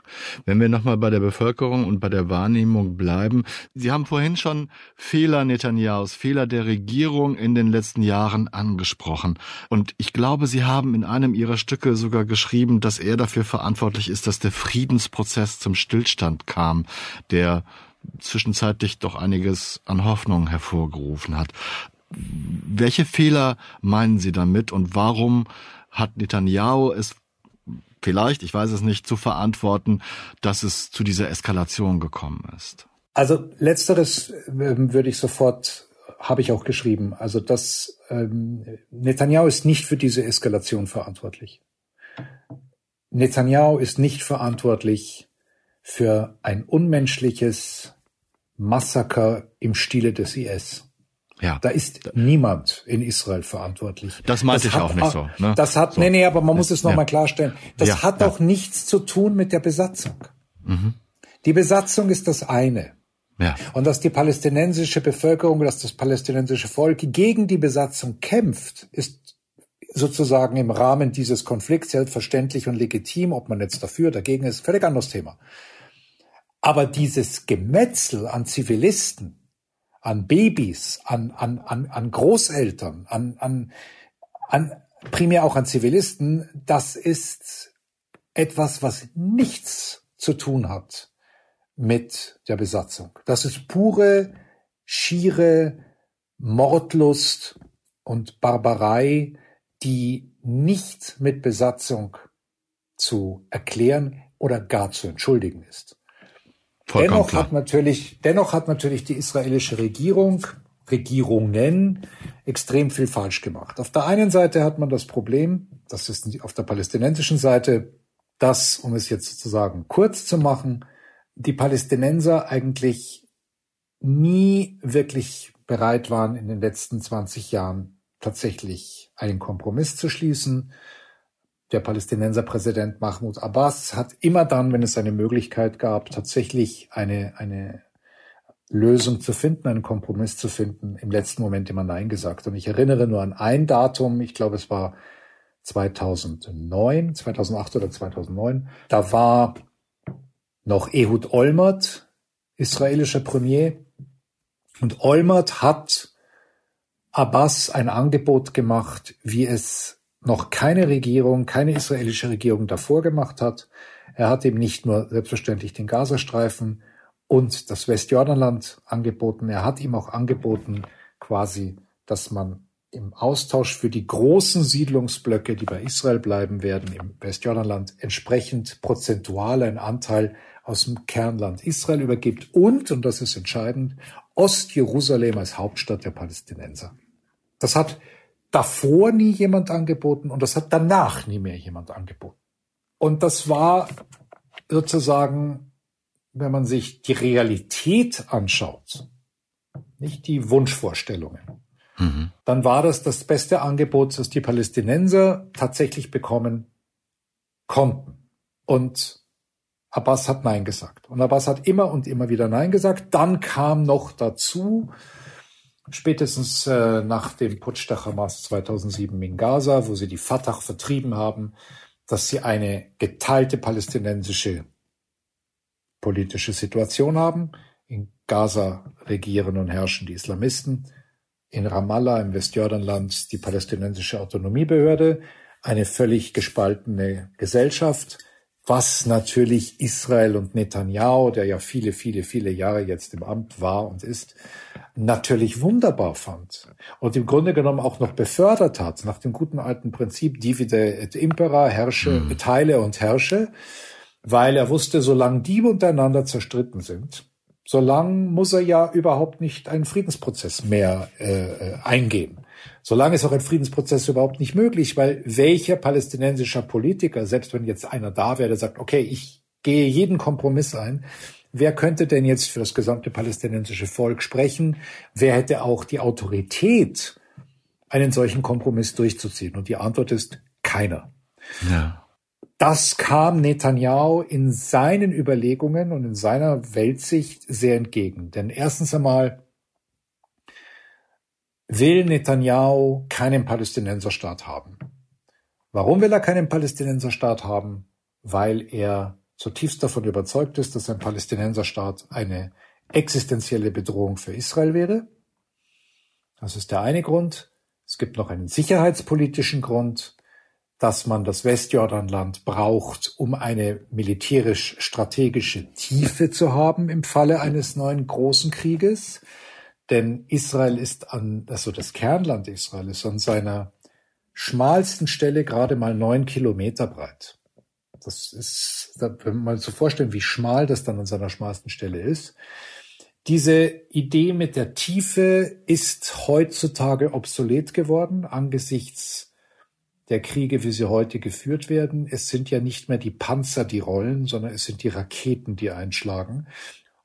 Wenn wir nochmal bei der Bevölkerung und bei der Wahrnehmung bleiben. Sie haben vorhin schon Fehler Netanjahus, Fehler der Regierung in den letzten Jahren angesprochen. Und ich glaube, Sie haben in einem Ihrer Stücke sogar geschrieben, dass er dafür verantwortlich ist, dass der Friedensprozess zum Stillstand kam, der zwischenzeitlich doch einiges an Hoffnung hervorgerufen hat. Welche Fehler meinen Sie damit und warum hat Netanyahu es vielleicht, ich weiß es nicht, zu verantworten, dass es zu dieser Eskalation gekommen ist? Also letzteres ähm, würde ich sofort, habe ich auch geschrieben. Also das ähm, Netanyahu ist nicht für diese Eskalation verantwortlich. Netanyahu ist nicht verantwortlich für ein unmenschliches Massaker im Stile des IS. Ja. Da ist niemand in Israel verantwortlich. Das meinte das ich auch nicht so. Ne? Das hat, so. nee, nee, aber man muss es nochmal ja. klarstellen. Das ja, hat ja. auch nichts zu tun mit der Besatzung. Mhm. Die Besatzung ist das eine. Ja. Und dass die palästinensische Bevölkerung, dass das palästinensische Volk gegen die Besatzung kämpft, ist sozusagen im Rahmen dieses Konflikts selbstverständlich und legitim. Ob man jetzt dafür, dagegen ist, völlig anderes Thema. Aber dieses Gemetzel an Zivilisten, an Babys, an, an, an, an Großeltern, an, an, an primär auch an Zivilisten, das ist etwas, was nichts zu tun hat mit der Besatzung. Das ist pure, schiere Mordlust und Barbarei, die nicht mit Besatzung zu erklären oder gar zu entschuldigen ist. Vollkommen dennoch klar. hat natürlich, dennoch hat natürlich die israelische Regierung, Regierungen extrem viel falsch gemacht. Auf der einen Seite hat man das Problem, das ist auf der palästinensischen Seite, dass, um es jetzt sozusagen kurz zu machen, die Palästinenser eigentlich nie wirklich bereit waren, in den letzten 20 Jahren tatsächlich einen Kompromiss zu schließen der Palästinenserpräsident Mahmoud Abbas hat immer dann, wenn es eine Möglichkeit gab, tatsächlich eine, eine Lösung zu finden, einen Kompromiss zu finden, im letzten Moment immer Nein gesagt. Und ich erinnere nur an ein Datum, ich glaube es war 2009, 2008 oder 2009, da war noch Ehud Olmert, israelischer Premier, und Olmert hat Abbas ein Angebot gemacht, wie es noch keine Regierung, keine israelische Regierung davor gemacht hat. Er hat ihm nicht nur selbstverständlich den Gazastreifen und das Westjordanland angeboten, er hat ihm auch angeboten, quasi, dass man im Austausch für die großen Siedlungsblöcke, die bei Israel bleiben werden, im Westjordanland, entsprechend prozentual einen Anteil aus dem Kernland Israel übergibt und, und das ist entscheidend, Ostjerusalem als Hauptstadt der Palästinenser. Das hat davor nie jemand angeboten und das hat danach nie mehr jemand angeboten. Und das war sozusagen, wenn man sich die Realität anschaut, nicht die Wunschvorstellungen, mhm. dann war das das beste Angebot, das die Palästinenser tatsächlich bekommen konnten. Und Abbas hat Nein gesagt. Und Abbas hat immer und immer wieder Nein gesagt. Dann kam noch dazu, spätestens äh, nach dem Putsch der Hamas 2007 in Gaza, wo sie die Fatah vertrieben haben, dass sie eine geteilte palästinensische politische Situation haben. In Gaza regieren und herrschen die Islamisten. In Ramallah im Westjordanland die palästinensische Autonomiebehörde. Eine völlig gespaltene Gesellschaft was natürlich Israel und Netanyahu, der ja viele, viele, viele Jahre jetzt im Amt war und ist, natürlich wunderbar fand und im Grunde genommen auch noch befördert hat nach dem guten alten Prinzip divide et impera, herrsche, mhm. teile und herrsche, weil er wusste, solange die untereinander zerstritten sind, solange muss er ja überhaupt nicht einen Friedensprozess mehr äh, äh eingehen. Solange ist auch ein Friedensprozess überhaupt nicht möglich, weil welcher palästinensischer Politiker, selbst wenn jetzt einer da wäre, der sagt, okay, ich gehe jeden Kompromiss ein, wer könnte denn jetzt für das gesamte palästinensische Volk sprechen? Wer hätte auch die Autorität, einen solchen Kompromiss durchzuziehen? Und die Antwort ist keiner. Ja. Das kam Netanyahu in seinen Überlegungen und in seiner Weltsicht sehr entgegen. Denn erstens einmal will Netanyahu keinen Palästinenserstaat haben. Warum will er keinen Palästinenserstaat haben? Weil er zutiefst davon überzeugt ist, dass ein Palästinenserstaat eine existenzielle Bedrohung für Israel wäre. Das ist der eine Grund. Es gibt noch einen sicherheitspolitischen Grund, dass man das Westjordanland braucht, um eine militärisch-strategische Tiefe zu haben im Falle eines neuen großen Krieges. Denn Israel ist an, also das Kernland Israel ist an seiner schmalsten Stelle gerade mal neun Kilometer breit. Das ist, wenn man mal so vorstellen, wie schmal das dann an seiner schmalsten Stelle ist. Diese Idee mit der Tiefe ist heutzutage obsolet geworden angesichts der Kriege, wie sie heute geführt werden. Es sind ja nicht mehr die Panzer, die rollen, sondern es sind die Raketen, die einschlagen.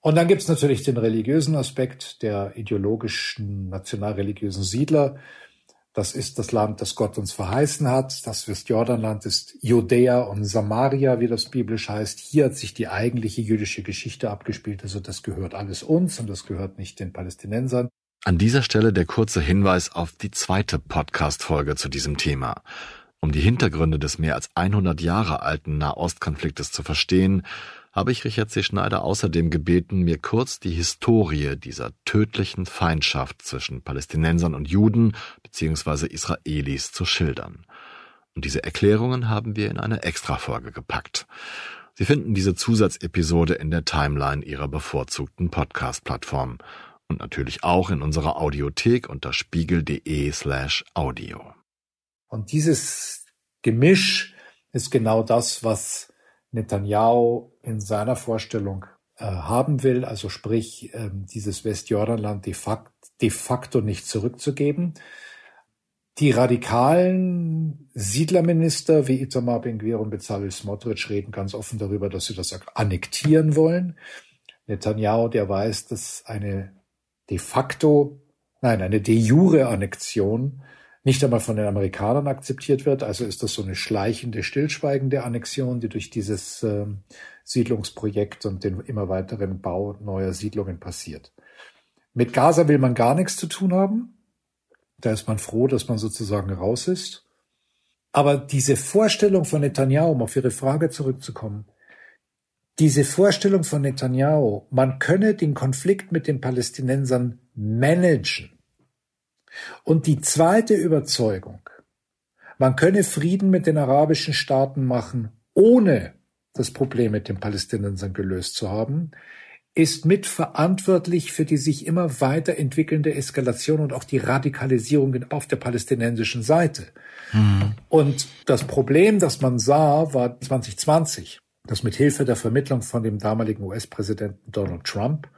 Und dann gibt es natürlich den religiösen Aspekt der ideologischen, nationalreligiösen Siedler. Das ist das Land, das Gott uns verheißen hat. Das Westjordanland ist Judäa und Samaria, wie das biblisch heißt. Hier hat sich die eigentliche jüdische Geschichte abgespielt. Also das gehört alles uns und das gehört nicht den Palästinensern. An dieser Stelle der kurze Hinweis auf die zweite Podcast-Folge zu diesem Thema. Um die Hintergründe des mehr als 100 Jahre alten Nahostkonfliktes zu verstehen, habe ich Richard C. Schneider außerdem gebeten, mir kurz die Historie dieser tödlichen Feindschaft zwischen Palästinensern und Juden bzw. Israelis zu schildern. Und diese Erklärungen haben wir in eine Extrafolge gepackt. Sie finden diese Zusatzepisode in der Timeline Ihrer bevorzugten Podcast-Plattform und natürlich auch in unserer Audiothek unter spiegel.de slash audio. Und dieses Gemisch ist genau das, was Netanyahu in seiner Vorstellung äh, haben will, also sprich äh, dieses Westjordanland de facto, de facto nicht zurückzugeben. Die radikalen Siedlerminister wie Itamar Ben-Gvir und Bezalel Smotrich reden ganz offen darüber, dass sie das annektieren wollen. Netanyahu, der weiß, dass eine de facto, nein, eine de jure Annexion nicht einmal von den Amerikanern akzeptiert wird. Also ist das so eine schleichende, stillschweigende Annexion, die durch dieses äh, Siedlungsprojekt und den immer weiteren Bau neuer Siedlungen passiert. Mit Gaza will man gar nichts zu tun haben. Da ist man froh, dass man sozusagen raus ist. Aber diese Vorstellung von Netanyahu, um auf Ihre Frage zurückzukommen, diese Vorstellung von Netanyahu, man könne den Konflikt mit den Palästinensern managen. Und die zweite Überzeugung, man könne Frieden mit den arabischen Staaten machen, ohne das Problem mit den Palästinensern gelöst zu haben, ist mitverantwortlich für die sich immer weiter entwickelnde Eskalation und auch die Radikalisierung auf der palästinensischen Seite. Mhm. Und das Problem, das man sah, war 2020, dass mit Hilfe der Vermittlung von dem damaligen US-Präsidenten Donald Trump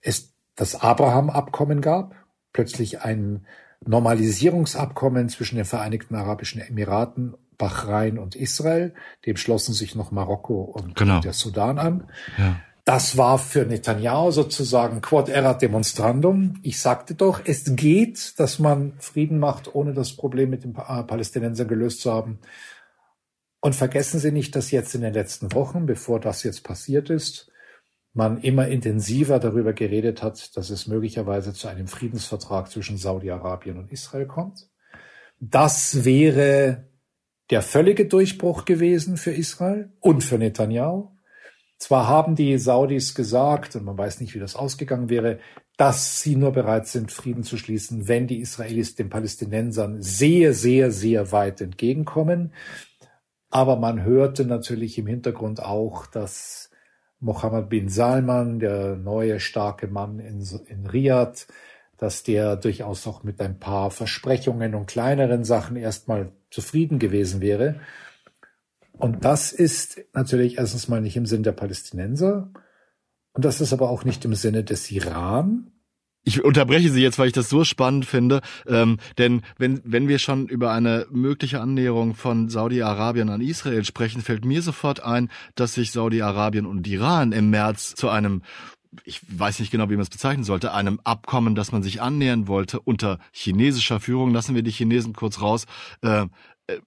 es das Abraham-Abkommen gab, plötzlich ein Normalisierungsabkommen zwischen den Vereinigten Arabischen Emiraten, Bahrain und Israel. Dem schlossen sich noch Marokko und genau. der Sudan an. Ja. Das war für Netanyahu sozusagen quod erat demonstrandum. Ich sagte doch, es geht, dass man Frieden macht, ohne das Problem mit den Palästinensern gelöst zu haben. Und vergessen Sie nicht, dass jetzt in den letzten Wochen, bevor das jetzt passiert ist, man immer intensiver darüber geredet hat, dass es möglicherweise zu einem Friedensvertrag zwischen Saudi-Arabien und Israel kommt. Das wäre der völlige Durchbruch gewesen für Israel und für Netanyahu. Zwar haben die Saudis gesagt, und man weiß nicht, wie das ausgegangen wäre, dass sie nur bereit sind, Frieden zu schließen, wenn die Israelis den Palästinensern sehr, sehr, sehr weit entgegenkommen. Aber man hörte natürlich im Hintergrund auch, dass Mohammed bin Salman, der neue starke Mann in, in Riyadh, dass der durchaus auch mit ein paar Versprechungen und kleineren Sachen erstmal zufrieden gewesen wäre. Und das ist natürlich erstens mal nicht im Sinn der Palästinenser. Und das ist aber auch nicht im Sinne des Iran. Ich unterbreche Sie jetzt, weil ich das so spannend finde. Ähm, denn wenn, wenn wir schon über eine mögliche Annäherung von Saudi-Arabien an Israel sprechen, fällt mir sofort ein, dass sich Saudi-Arabien und Iran im März zu einem ich weiß nicht genau, wie man es bezeichnen sollte, einem Abkommen, das man sich annähern wollte, unter chinesischer Führung, lassen wir die Chinesen kurz raus, äh, äh,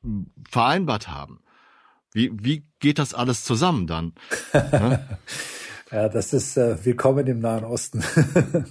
vereinbart haben. Wie, wie geht das alles zusammen dann? [laughs] ja, das ist äh, willkommen im Nahen Osten.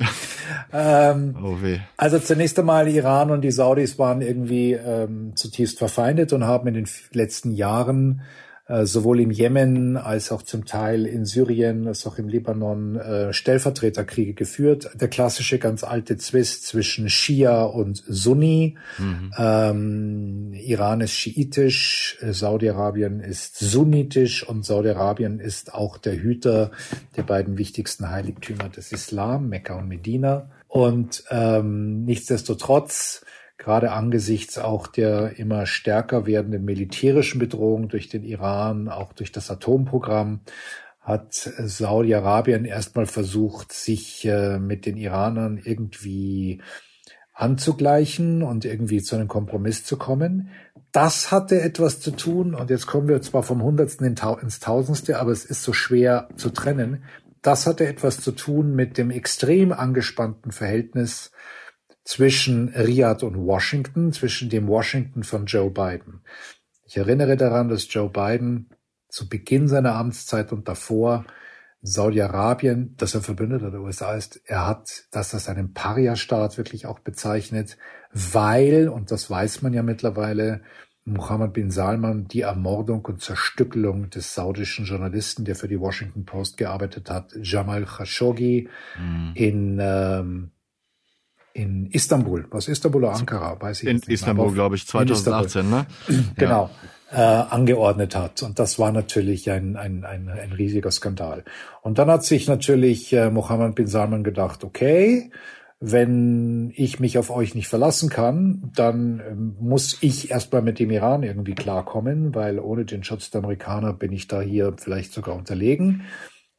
[laughs] ähm, oh weh. Also zunächst einmal Iran und die Saudis waren irgendwie ähm, zutiefst verfeindet und haben in den letzten Jahren sowohl im Jemen als auch zum Teil in Syrien, als auch im Libanon äh, Stellvertreterkriege geführt. Der klassische ganz alte Zwist zwischen Schia und Sunni. Mhm. Ähm, Iran ist schiitisch, äh, Saudi-Arabien ist sunnitisch und Saudi-Arabien ist auch der Hüter der beiden wichtigsten Heiligtümer des Islam, Mekka und Medina. Und ähm, nichtsdestotrotz gerade angesichts auch der immer stärker werdenden militärischen Bedrohung durch den Iran, auch durch das Atomprogramm, hat Saudi-Arabien erstmal versucht, sich äh, mit den Iranern irgendwie anzugleichen und irgendwie zu einem Kompromiss zu kommen. Das hatte etwas zu tun, und jetzt kommen wir zwar vom Hundertsten ins Tausendste, aber es ist so schwer zu trennen. Das hatte etwas zu tun mit dem extrem angespannten Verhältnis zwischen Riyadh und Washington, zwischen dem Washington von Joe Biden. Ich erinnere daran, dass Joe Biden zu Beginn seiner Amtszeit und davor Saudi-Arabien, das er Verbündeter der USA ist, er hat das als einen Paria-Staat wirklich auch bezeichnet, weil, und das weiß man ja mittlerweile, Mohammed bin Salman die Ermordung und Zerstückelung des saudischen Journalisten, der für die Washington Post gearbeitet hat, Jamal Khashoggi, mhm. in ähm, in Istanbul, was Istanbul oder Ankara, weiß ich in nicht. In Istanbul, glaube ich, 2018, ne? [clears throat] Genau, äh, angeordnet hat. Und das war natürlich ein, ein, ein, ein riesiger Skandal. Und dann hat sich natürlich äh, Mohammed bin Salman gedacht, okay, wenn ich mich auf euch nicht verlassen kann, dann ähm, muss ich erstmal mit dem Iran irgendwie klarkommen, weil ohne den Schutz der Amerikaner bin ich da hier vielleicht sogar unterlegen.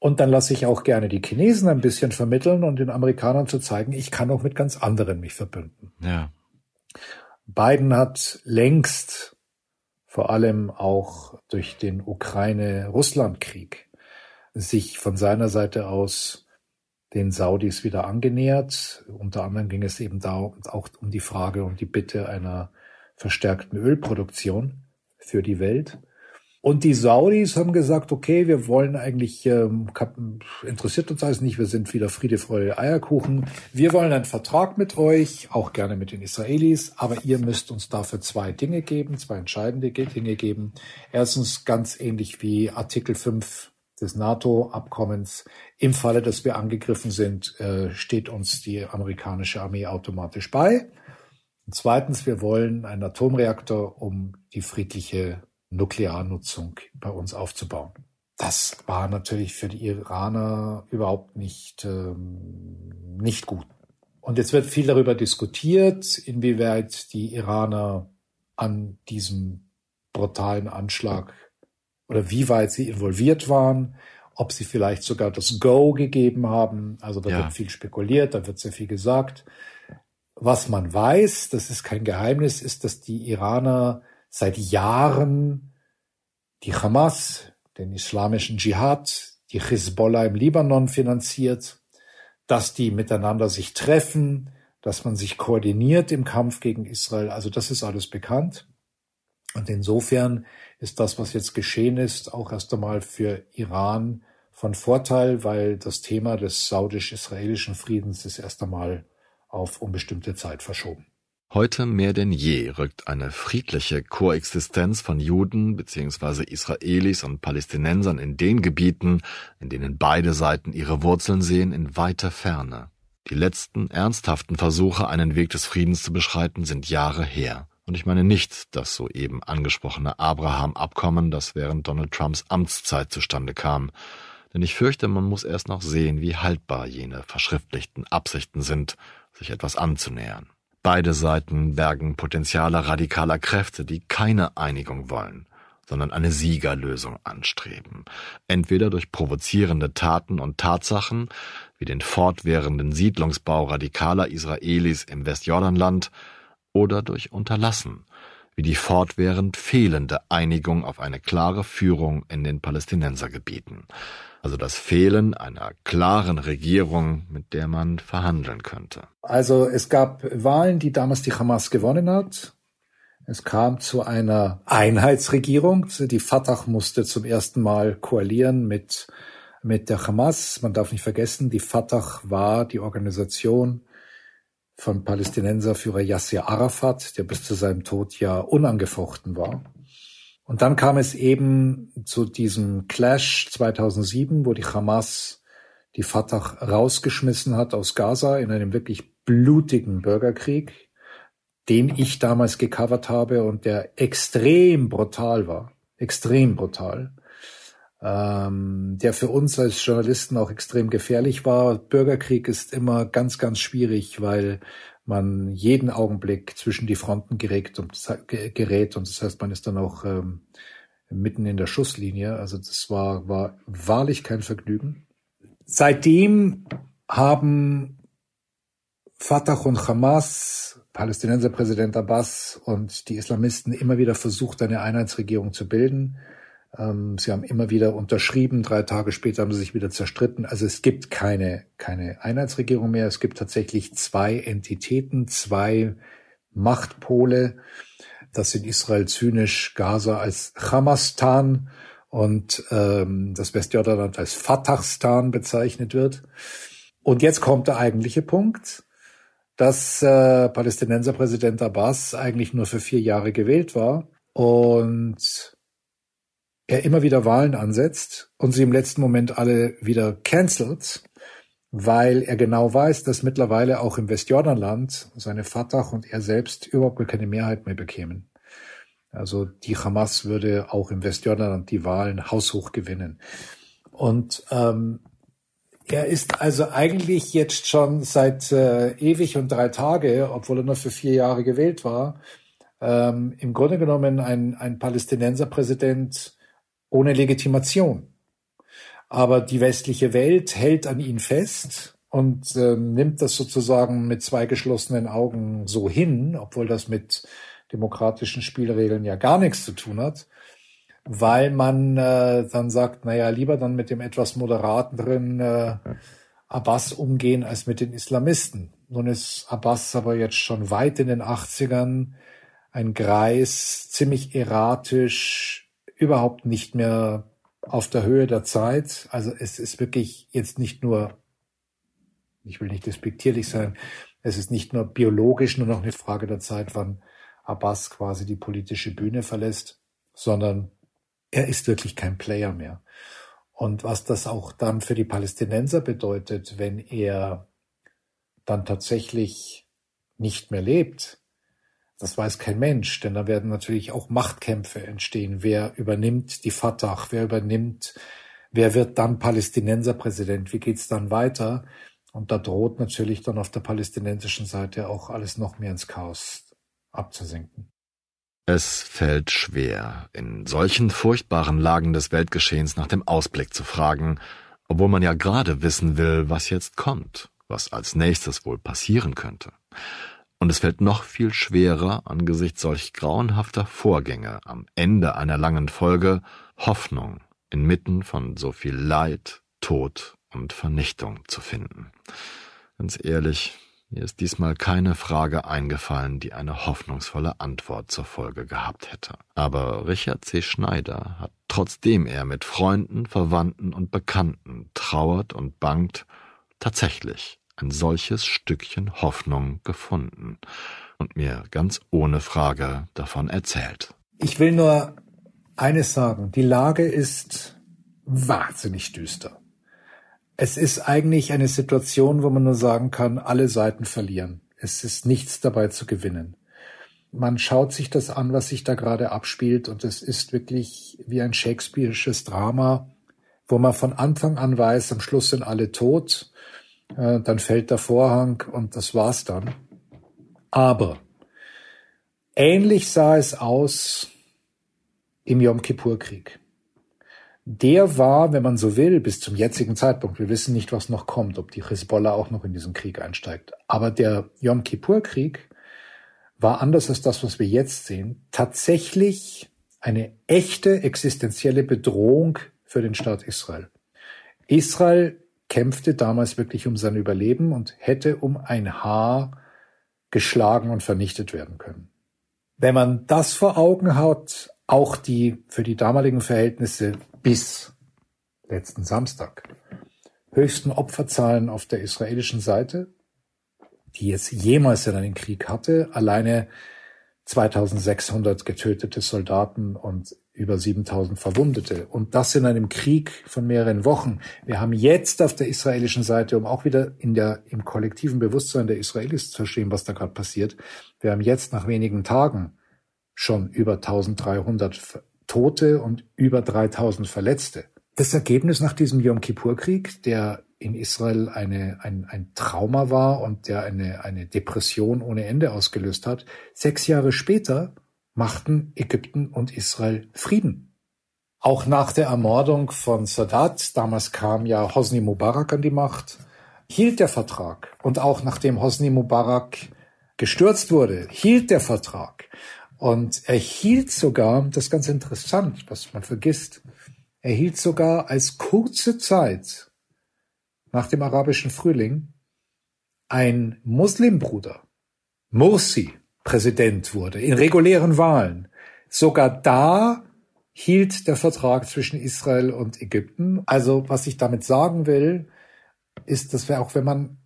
Und dann lasse ich auch gerne die Chinesen ein bisschen vermitteln und den Amerikanern zu zeigen, ich kann auch mit ganz anderen mich verbünden. Ja. Biden hat längst vor allem auch durch den Ukraine-Russland-Krieg sich von seiner Seite aus den Saudis wieder angenähert. Unter anderem ging es eben da auch um die Frage und die Bitte einer verstärkten Ölproduktion für die Welt. Und die Saudis haben gesagt, okay, wir wollen eigentlich, ähm, interessiert uns alles nicht, wir sind wieder Friede, Freude, Eierkuchen. Wir wollen einen Vertrag mit euch, auch gerne mit den Israelis, aber ihr müsst uns dafür zwei Dinge geben, zwei entscheidende Dinge geben. Erstens ganz ähnlich wie Artikel 5 des NATO-Abkommens. Im Falle, dass wir angegriffen sind, äh, steht uns die amerikanische Armee automatisch bei. Und zweitens, wir wollen einen Atomreaktor, um die friedliche Nuklearnutzung bei uns aufzubauen. Das war natürlich für die Iraner überhaupt nicht, ähm, nicht gut. Und jetzt wird viel darüber diskutiert, inwieweit die Iraner an diesem brutalen Anschlag oder wie weit sie involviert waren, ob sie vielleicht sogar das Go gegeben haben. Also da ja. wird viel spekuliert, da wird sehr viel gesagt. Was man weiß, das ist kein Geheimnis, ist, dass die Iraner seit Jahren die Hamas, den islamischen Dschihad, die Hezbollah im Libanon finanziert, dass die miteinander sich treffen, dass man sich koordiniert im Kampf gegen Israel. Also das ist alles bekannt. Und insofern ist das, was jetzt geschehen ist, auch erst einmal für Iran von Vorteil, weil das Thema des saudisch-israelischen Friedens ist erst einmal auf unbestimmte Zeit verschoben. Heute mehr denn je rückt eine friedliche Koexistenz von Juden bzw. Israelis und Palästinensern in den Gebieten, in denen beide Seiten ihre Wurzeln sehen, in weiter Ferne. Die letzten ernsthaften Versuche, einen Weg des Friedens zu beschreiten, sind Jahre her. Und ich meine nicht das soeben angesprochene Abraham-Abkommen, das während Donald Trumps Amtszeit zustande kam. Denn ich fürchte, man muss erst noch sehen, wie haltbar jene verschriftlichten Absichten sind, sich etwas anzunähern. Beide Seiten bergen Potenziale radikaler Kräfte, die keine Einigung wollen, sondern eine Siegerlösung anstreben, entweder durch provozierende Taten und Tatsachen, wie den fortwährenden Siedlungsbau radikaler Israelis im Westjordanland, oder durch Unterlassen, wie die fortwährend fehlende Einigung auf eine klare Führung in den Palästinensergebieten, also das Fehlen einer klaren Regierung, mit der man verhandeln könnte. Also es gab Wahlen, die damals die Hamas gewonnen hat. Es kam zu einer Einheitsregierung. Die Fatah musste zum ersten Mal koalieren mit, mit der Hamas. Man darf nicht vergessen, die Fatah war die Organisation von Palästinenserführer Yasser Arafat, der bis zu seinem Tod ja unangefochten war. Und dann kam es eben zu diesem Clash 2007, wo die Hamas die Fatah rausgeschmissen hat aus Gaza in einem wirklich blutigen Bürgerkrieg, den ich damals gecovert habe und der extrem brutal war. Extrem brutal ähm, der für uns als Journalisten auch extrem gefährlich war. Bürgerkrieg ist immer ganz, ganz schwierig, weil man jeden Augenblick zwischen die Fronten gerät und, gerät und das heißt, man ist dann auch ähm, mitten in der Schusslinie. Also das war, war wahrlich kein Vergnügen. Seitdem haben Fatah und Hamas, Palästinenserpräsident Abbas und die Islamisten immer wieder versucht, eine Einheitsregierung zu bilden. Ähm, sie haben immer wieder unterschrieben, drei Tage später haben sie sich wieder zerstritten. Also es gibt keine, keine Einheitsregierung mehr. Es gibt tatsächlich zwei Entitäten, zwei Machtpole. Das sind Israel zynisch, Gaza als Hamastan und ähm, das Westjordanland als Fatahstan bezeichnet wird. Und jetzt kommt der eigentliche Punkt, dass äh, Palästinenserpräsident Abbas eigentlich nur für vier Jahre gewählt war und er immer wieder Wahlen ansetzt und sie im letzten Moment alle wieder cancelt, weil er genau weiß, dass mittlerweile auch im Westjordanland seine Fatah und er selbst überhaupt keine Mehrheit mehr bekämen. Also die Hamas würde auch im Westjordanland die Wahlen haushoch gewinnen. Und ähm, er ist also eigentlich jetzt schon seit äh, ewig und drei Tage, obwohl er nur für vier Jahre gewählt war, ähm, im Grunde genommen ein, ein Palästinenserpräsident, ohne Legitimation. Aber die westliche Welt hält an ihn fest und äh, nimmt das sozusagen mit zwei geschlossenen Augen so hin, obwohl das mit demokratischen Spielregeln ja gar nichts zu tun hat, weil man äh, dann sagt, naja, lieber dann mit dem etwas moderateren äh, Abbas umgehen als mit den Islamisten. Nun ist Abbas aber jetzt schon weit in den 80ern ein Greis, ziemlich erratisch, überhaupt nicht mehr auf der Höhe der Zeit. Also es ist wirklich jetzt nicht nur, ich will nicht despektierlich sein, es ist nicht nur biologisch nur noch eine Frage der Zeit, wann Abbas quasi die politische Bühne verlässt, sondern er ist wirklich kein Player mehr. Und was das auch dann für die Palästinenser bedeutet, wenn er dann tatsächlich nicht mehr lebt, das weiß kein Mensch, denn da werden natürlich auch Machtkämpfe entstehen. Wer übernimmt die Fatah? Wer übernimmt, wer wird dann Palästinenserpräsident? Wie geht's dann weiter? Und da droht natürlich dann auf der palästinensischen Seite auch alles noch mehr ins Chaos abzusinken. Es fällt schwer, in solchen furchtbaren Lagen des Weltgeschehens nach dem Ausblick zu fragen, obwohl man ja gerade wissen will, was jetzt kommt, was als nächstes wohl passieren könnte. Und es fällt noch viel schwerer, angesichts solch grauenhafter Vorgänge am Ende einer langen Folge Hoffnung inmitten von so viel Leid, Tod und Vernichtung zu finden. Ganz ehrlich, mir ist diesmal keine Frage eingefallen, die eine hoffnungsvolle Antwort zur Folge gehabt hätte. Aber Richard C. Schneider hat, trotzdem er mit Freunden, Verwandten und Bekannten trauert und bangt, tatsächlich ein solches Stückchen Hoffnung gefunden und mir ganz ohne Frage davon erzählt. Ich will nur eines sagen. Die Lage ist wahnsinnig düster. Es ist eigentlich eine Situation, wo man nur sagen kann, alle Seiten verlieren. Es ist nichts dabei zu gewinnen. Man schaut sich das an, was sich da gerade abspielt, und es ist wirklich wie ein Shakespeare'sches Drama, wo man von Anfang an weiß, am Schluss sind alle tot, dann fällt der Vorhang und das war's dann. Aber ähnlich sah es aus im Yom Kippur-Krieg der war, wenn man so will, bis zum jetzigen Zeitpunkt, wir wissen nicht, was noch kommt, ob die Hisbollah auch noch in diesen Krieg einsteigt, aber der Yom Kippur-Krieg war anders als das, was wir jetzt sehen, tatsächlich eine echte existenzielle Bedrohung für den Staat Israel. Israel kämpfte damals wirklich um sein Überleben und hätte um ein Haar geschlagen und vernichtet werden können. Wenn man das vor Augen hat, auch die für die damaligen Verhältnisse bis letzten Samstag höchsten Opferzahlen auf der israelischen Seite, die jetzt jemals in einen Krieg hatte, alleine 2600 getötete Soldaten und über 7000 Verwundete. Und das in einem Krieg von mehreren Wochen. Wir haben jetzt auf der israelischen Seite, um auch wieder in der, im kollektiven Bewusstsein der Israelis zu verstehen, was da gerade passiert, wir haben jetzt nach wenigen Tagen schon über 1300 Tote und über 3000 Verletzte. Das Ergebnis nach diesem Yom Kippur-Krieg, der in Israel eine, ein, ein Trauma war und der eine, eine Depression ohne Ende ausgelöst hat, sechs Jahre später machten Ägypten und Israel Frieden. Auch nach der Ermordung von Sadat, damals kam ja Hosni Mubarak an die Macht, hielt der Vertrag. Und auch nachdem Hosni Mubarak gestürzt wurde, hielt der Vertrag. Und er hielt sogar, das ist ganz interessant, was man vergisst, er hielt sogar als kurze Zeit nach dem arabischen Frühling ein Muslimbruder, Mursi, Präsident wurde in regulären Wahlen. Sogar da hielt der Vertrag zwischen Israel und Ägypten. Also was ich damit sagen will, ist, dass wir auch wenn man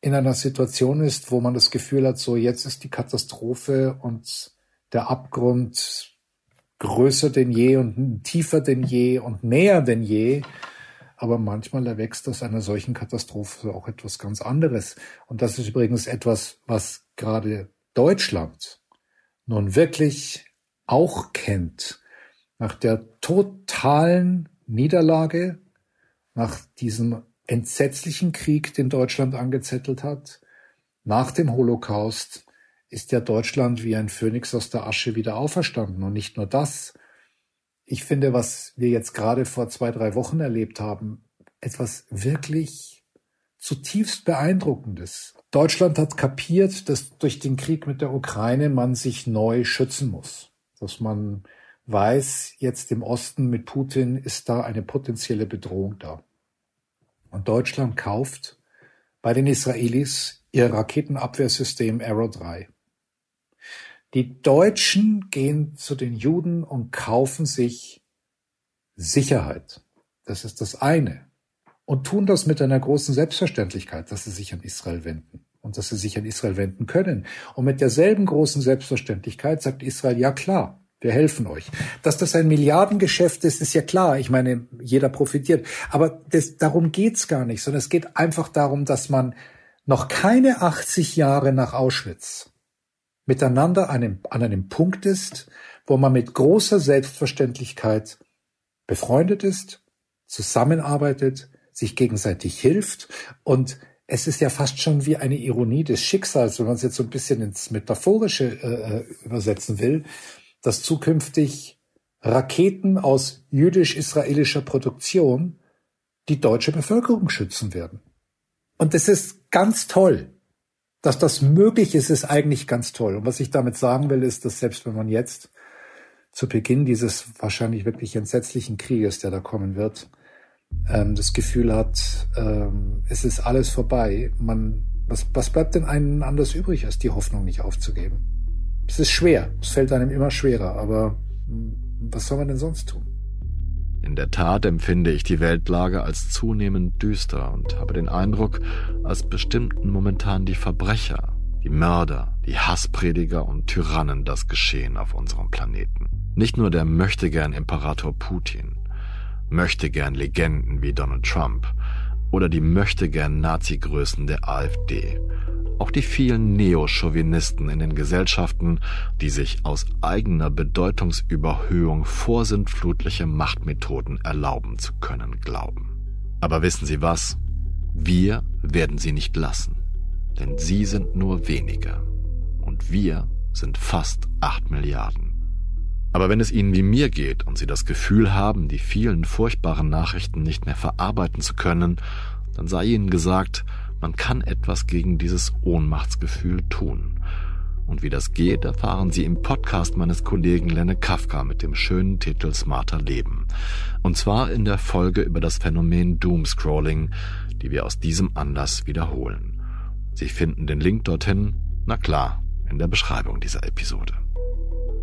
in einer Situation ist, wo man das Gefühl hat, so jetzt ist die Katastrophe und der Abgrund größer denn je und tiefer denn je und näher denn je. Aber manchmal erwächst aus einer solchen Katastrophe auch etwas ganz anderes. Und das ist übrigens etwas, was gerade Deutschland nun wirklich auch kennt. Nach der totalen Niederlage, nach diesem entsetzlichen Krieg, den Deutschland angezettelt hat, nach dem Holocaust, ist ja Deutschland wie ein Phönix aus der Asche wieder auferstanden. Und nicht nur das. Ich finde, was wir jetzt gerade vor zwei, drei Wochen erlebt haben, etwas wirklich zutiefst beeindruckendes. Deutschland hat kapiert, dass durch den Krieg mit der Ukraine man sich neu schützen muss. Dass man weiß, jetzt im Osten mit Putin ist da eine potenzielle Bedrohung da. Und Deutschland kauft bei den Israelis ihr Raketenabwehrsystem Arrow 3. Die Deutschen gehen zu den Juden und kaufen sich Sicherheit. Das ist das eine. Und tun das mit einer großen Selbstverständlichkeit, dass sie sich an Israel wenden und dass sie sich an Israel wenden können. Und mit derselben großen Selbstverständlichkeit sagt Israel, ja klar, wir helfen euch. Dass das ein Milliardengeschäft ist, ist ja klar. Ich meine, jeder profitiert. Aber das, darum geht's gar nicht, sondern es geht einfach darum, dass man noch keine 80 Jahre nach Auschwitz miteinander an einem, an einem Punkt ist, wo man mit großer Selbstverständlichkeit befreundet ist, zusammenarbeitet, sich gegenseitig hilft und es ist ja fast schon wie eine Ironie des Schicksals, wenn man es jetzt so ein bisschen ins Metaphorische äh, äh übersetzen will, dass zukünftig Raketen aus jüdisch-israelischer Produktion die deutsche Bevölkerung schützen werden. Und das ist ganz toll. Dass das möglich ist, ist eigentlich ganz toll. Und was ich damit sagen will, ist, dass selbst wenn man jetzt zu Beginn dieses wahrscheinlich wirklich entsetzlichen Krieges, der da kommen wird, ähm, das Gefühl hat, ähm, es ist alles vorbei. Man, was, was bleibt denn einem anders übrig, als die Hoffnung nicht aufzugeben? Es ist schwer, es fällt einem immer schwerer, aber hm, was soll man denn sonst tun? In der Tat empfinde ich die Weltlage als zunehmend düster und habe den Eindruck, als bestimmten momentan die Verbrecher, die Mörder, die Hassprediger und Tyrannen das Geschehen auf unserem Planeten. Nicht nur der möchtegern Imperator Putin, möchtegern Legenden wie Donald Trump oder die möchtegern Nazi-Größen der AfD, auch die vielen Neochauvinisten in den Gesellschaften, die sich aus eigener Bedeutungsüberhöhung vorsintflutliche Machtmethoden erlauben zu können glauben. Aber wissen Sie was? Wir werden sie nicht lassen, denn sie sind nur wenige und wir sind fast acht Milliarden. Aber wenn es Ihnen wie mir geht und Sie das Gefühl haben, die vielen furchtbaren Nachrichten nicht mehr verarbeiten zu können, dann sei Ihnen gesagt, man kann etwas gegen dieses Ohnmachtsgefühl tun. Und wie das geht, erfahren Sie im Podcast meines Kollegen Lenne Kafka mit dem schönen Titel Smarter Leben. Und zwar in der Folge über das Phänomen Doomscrolling, die wir aus diesem Anlass wiederholen. Sie finden den Link dorthin, na klar, in der Beschreibung dieser Episode.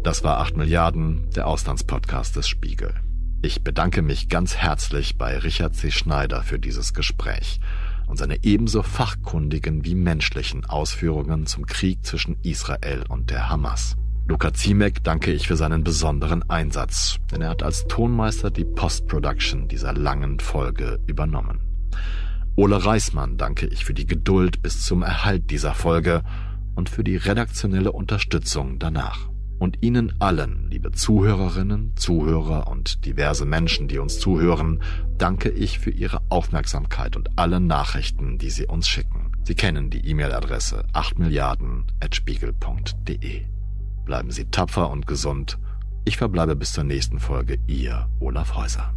Das war 8 Milliarden, der Auslandspodcast des Spiegel. Ich bedanke mich ganz herzlich bei Richard C. Schneider für dieses Gespräch und seine ebenso fachkundigen wie menschlichen Ausführungen zum Krieg zwischen Israel und der Hamas. Luca Ziemek danke ich für seinen besonderen Einsatz, denn er hat als Tonmeister die Post-Production dieser langen Folge übernommen. Ole Reismann danke ich für die Geduld bis zum Erhalt dieser Folge und für die redaktionelle Unterstützung danach. Und Ihnen allen, liebe Zuhörerinnen, Zuhörer und diverse Menschen, die uns zuhören, danke ich für Ihre Aufmerksamkeit und alle Nachrichten, die Sie uns schicken. Sie kennen die E-Mail-Adresse 8milliarden.spiegel.de. Bleiben Sie tapfer und gesund. Ich verbleibe bis zur nächsten Folge. Ihr Olaf Häuser.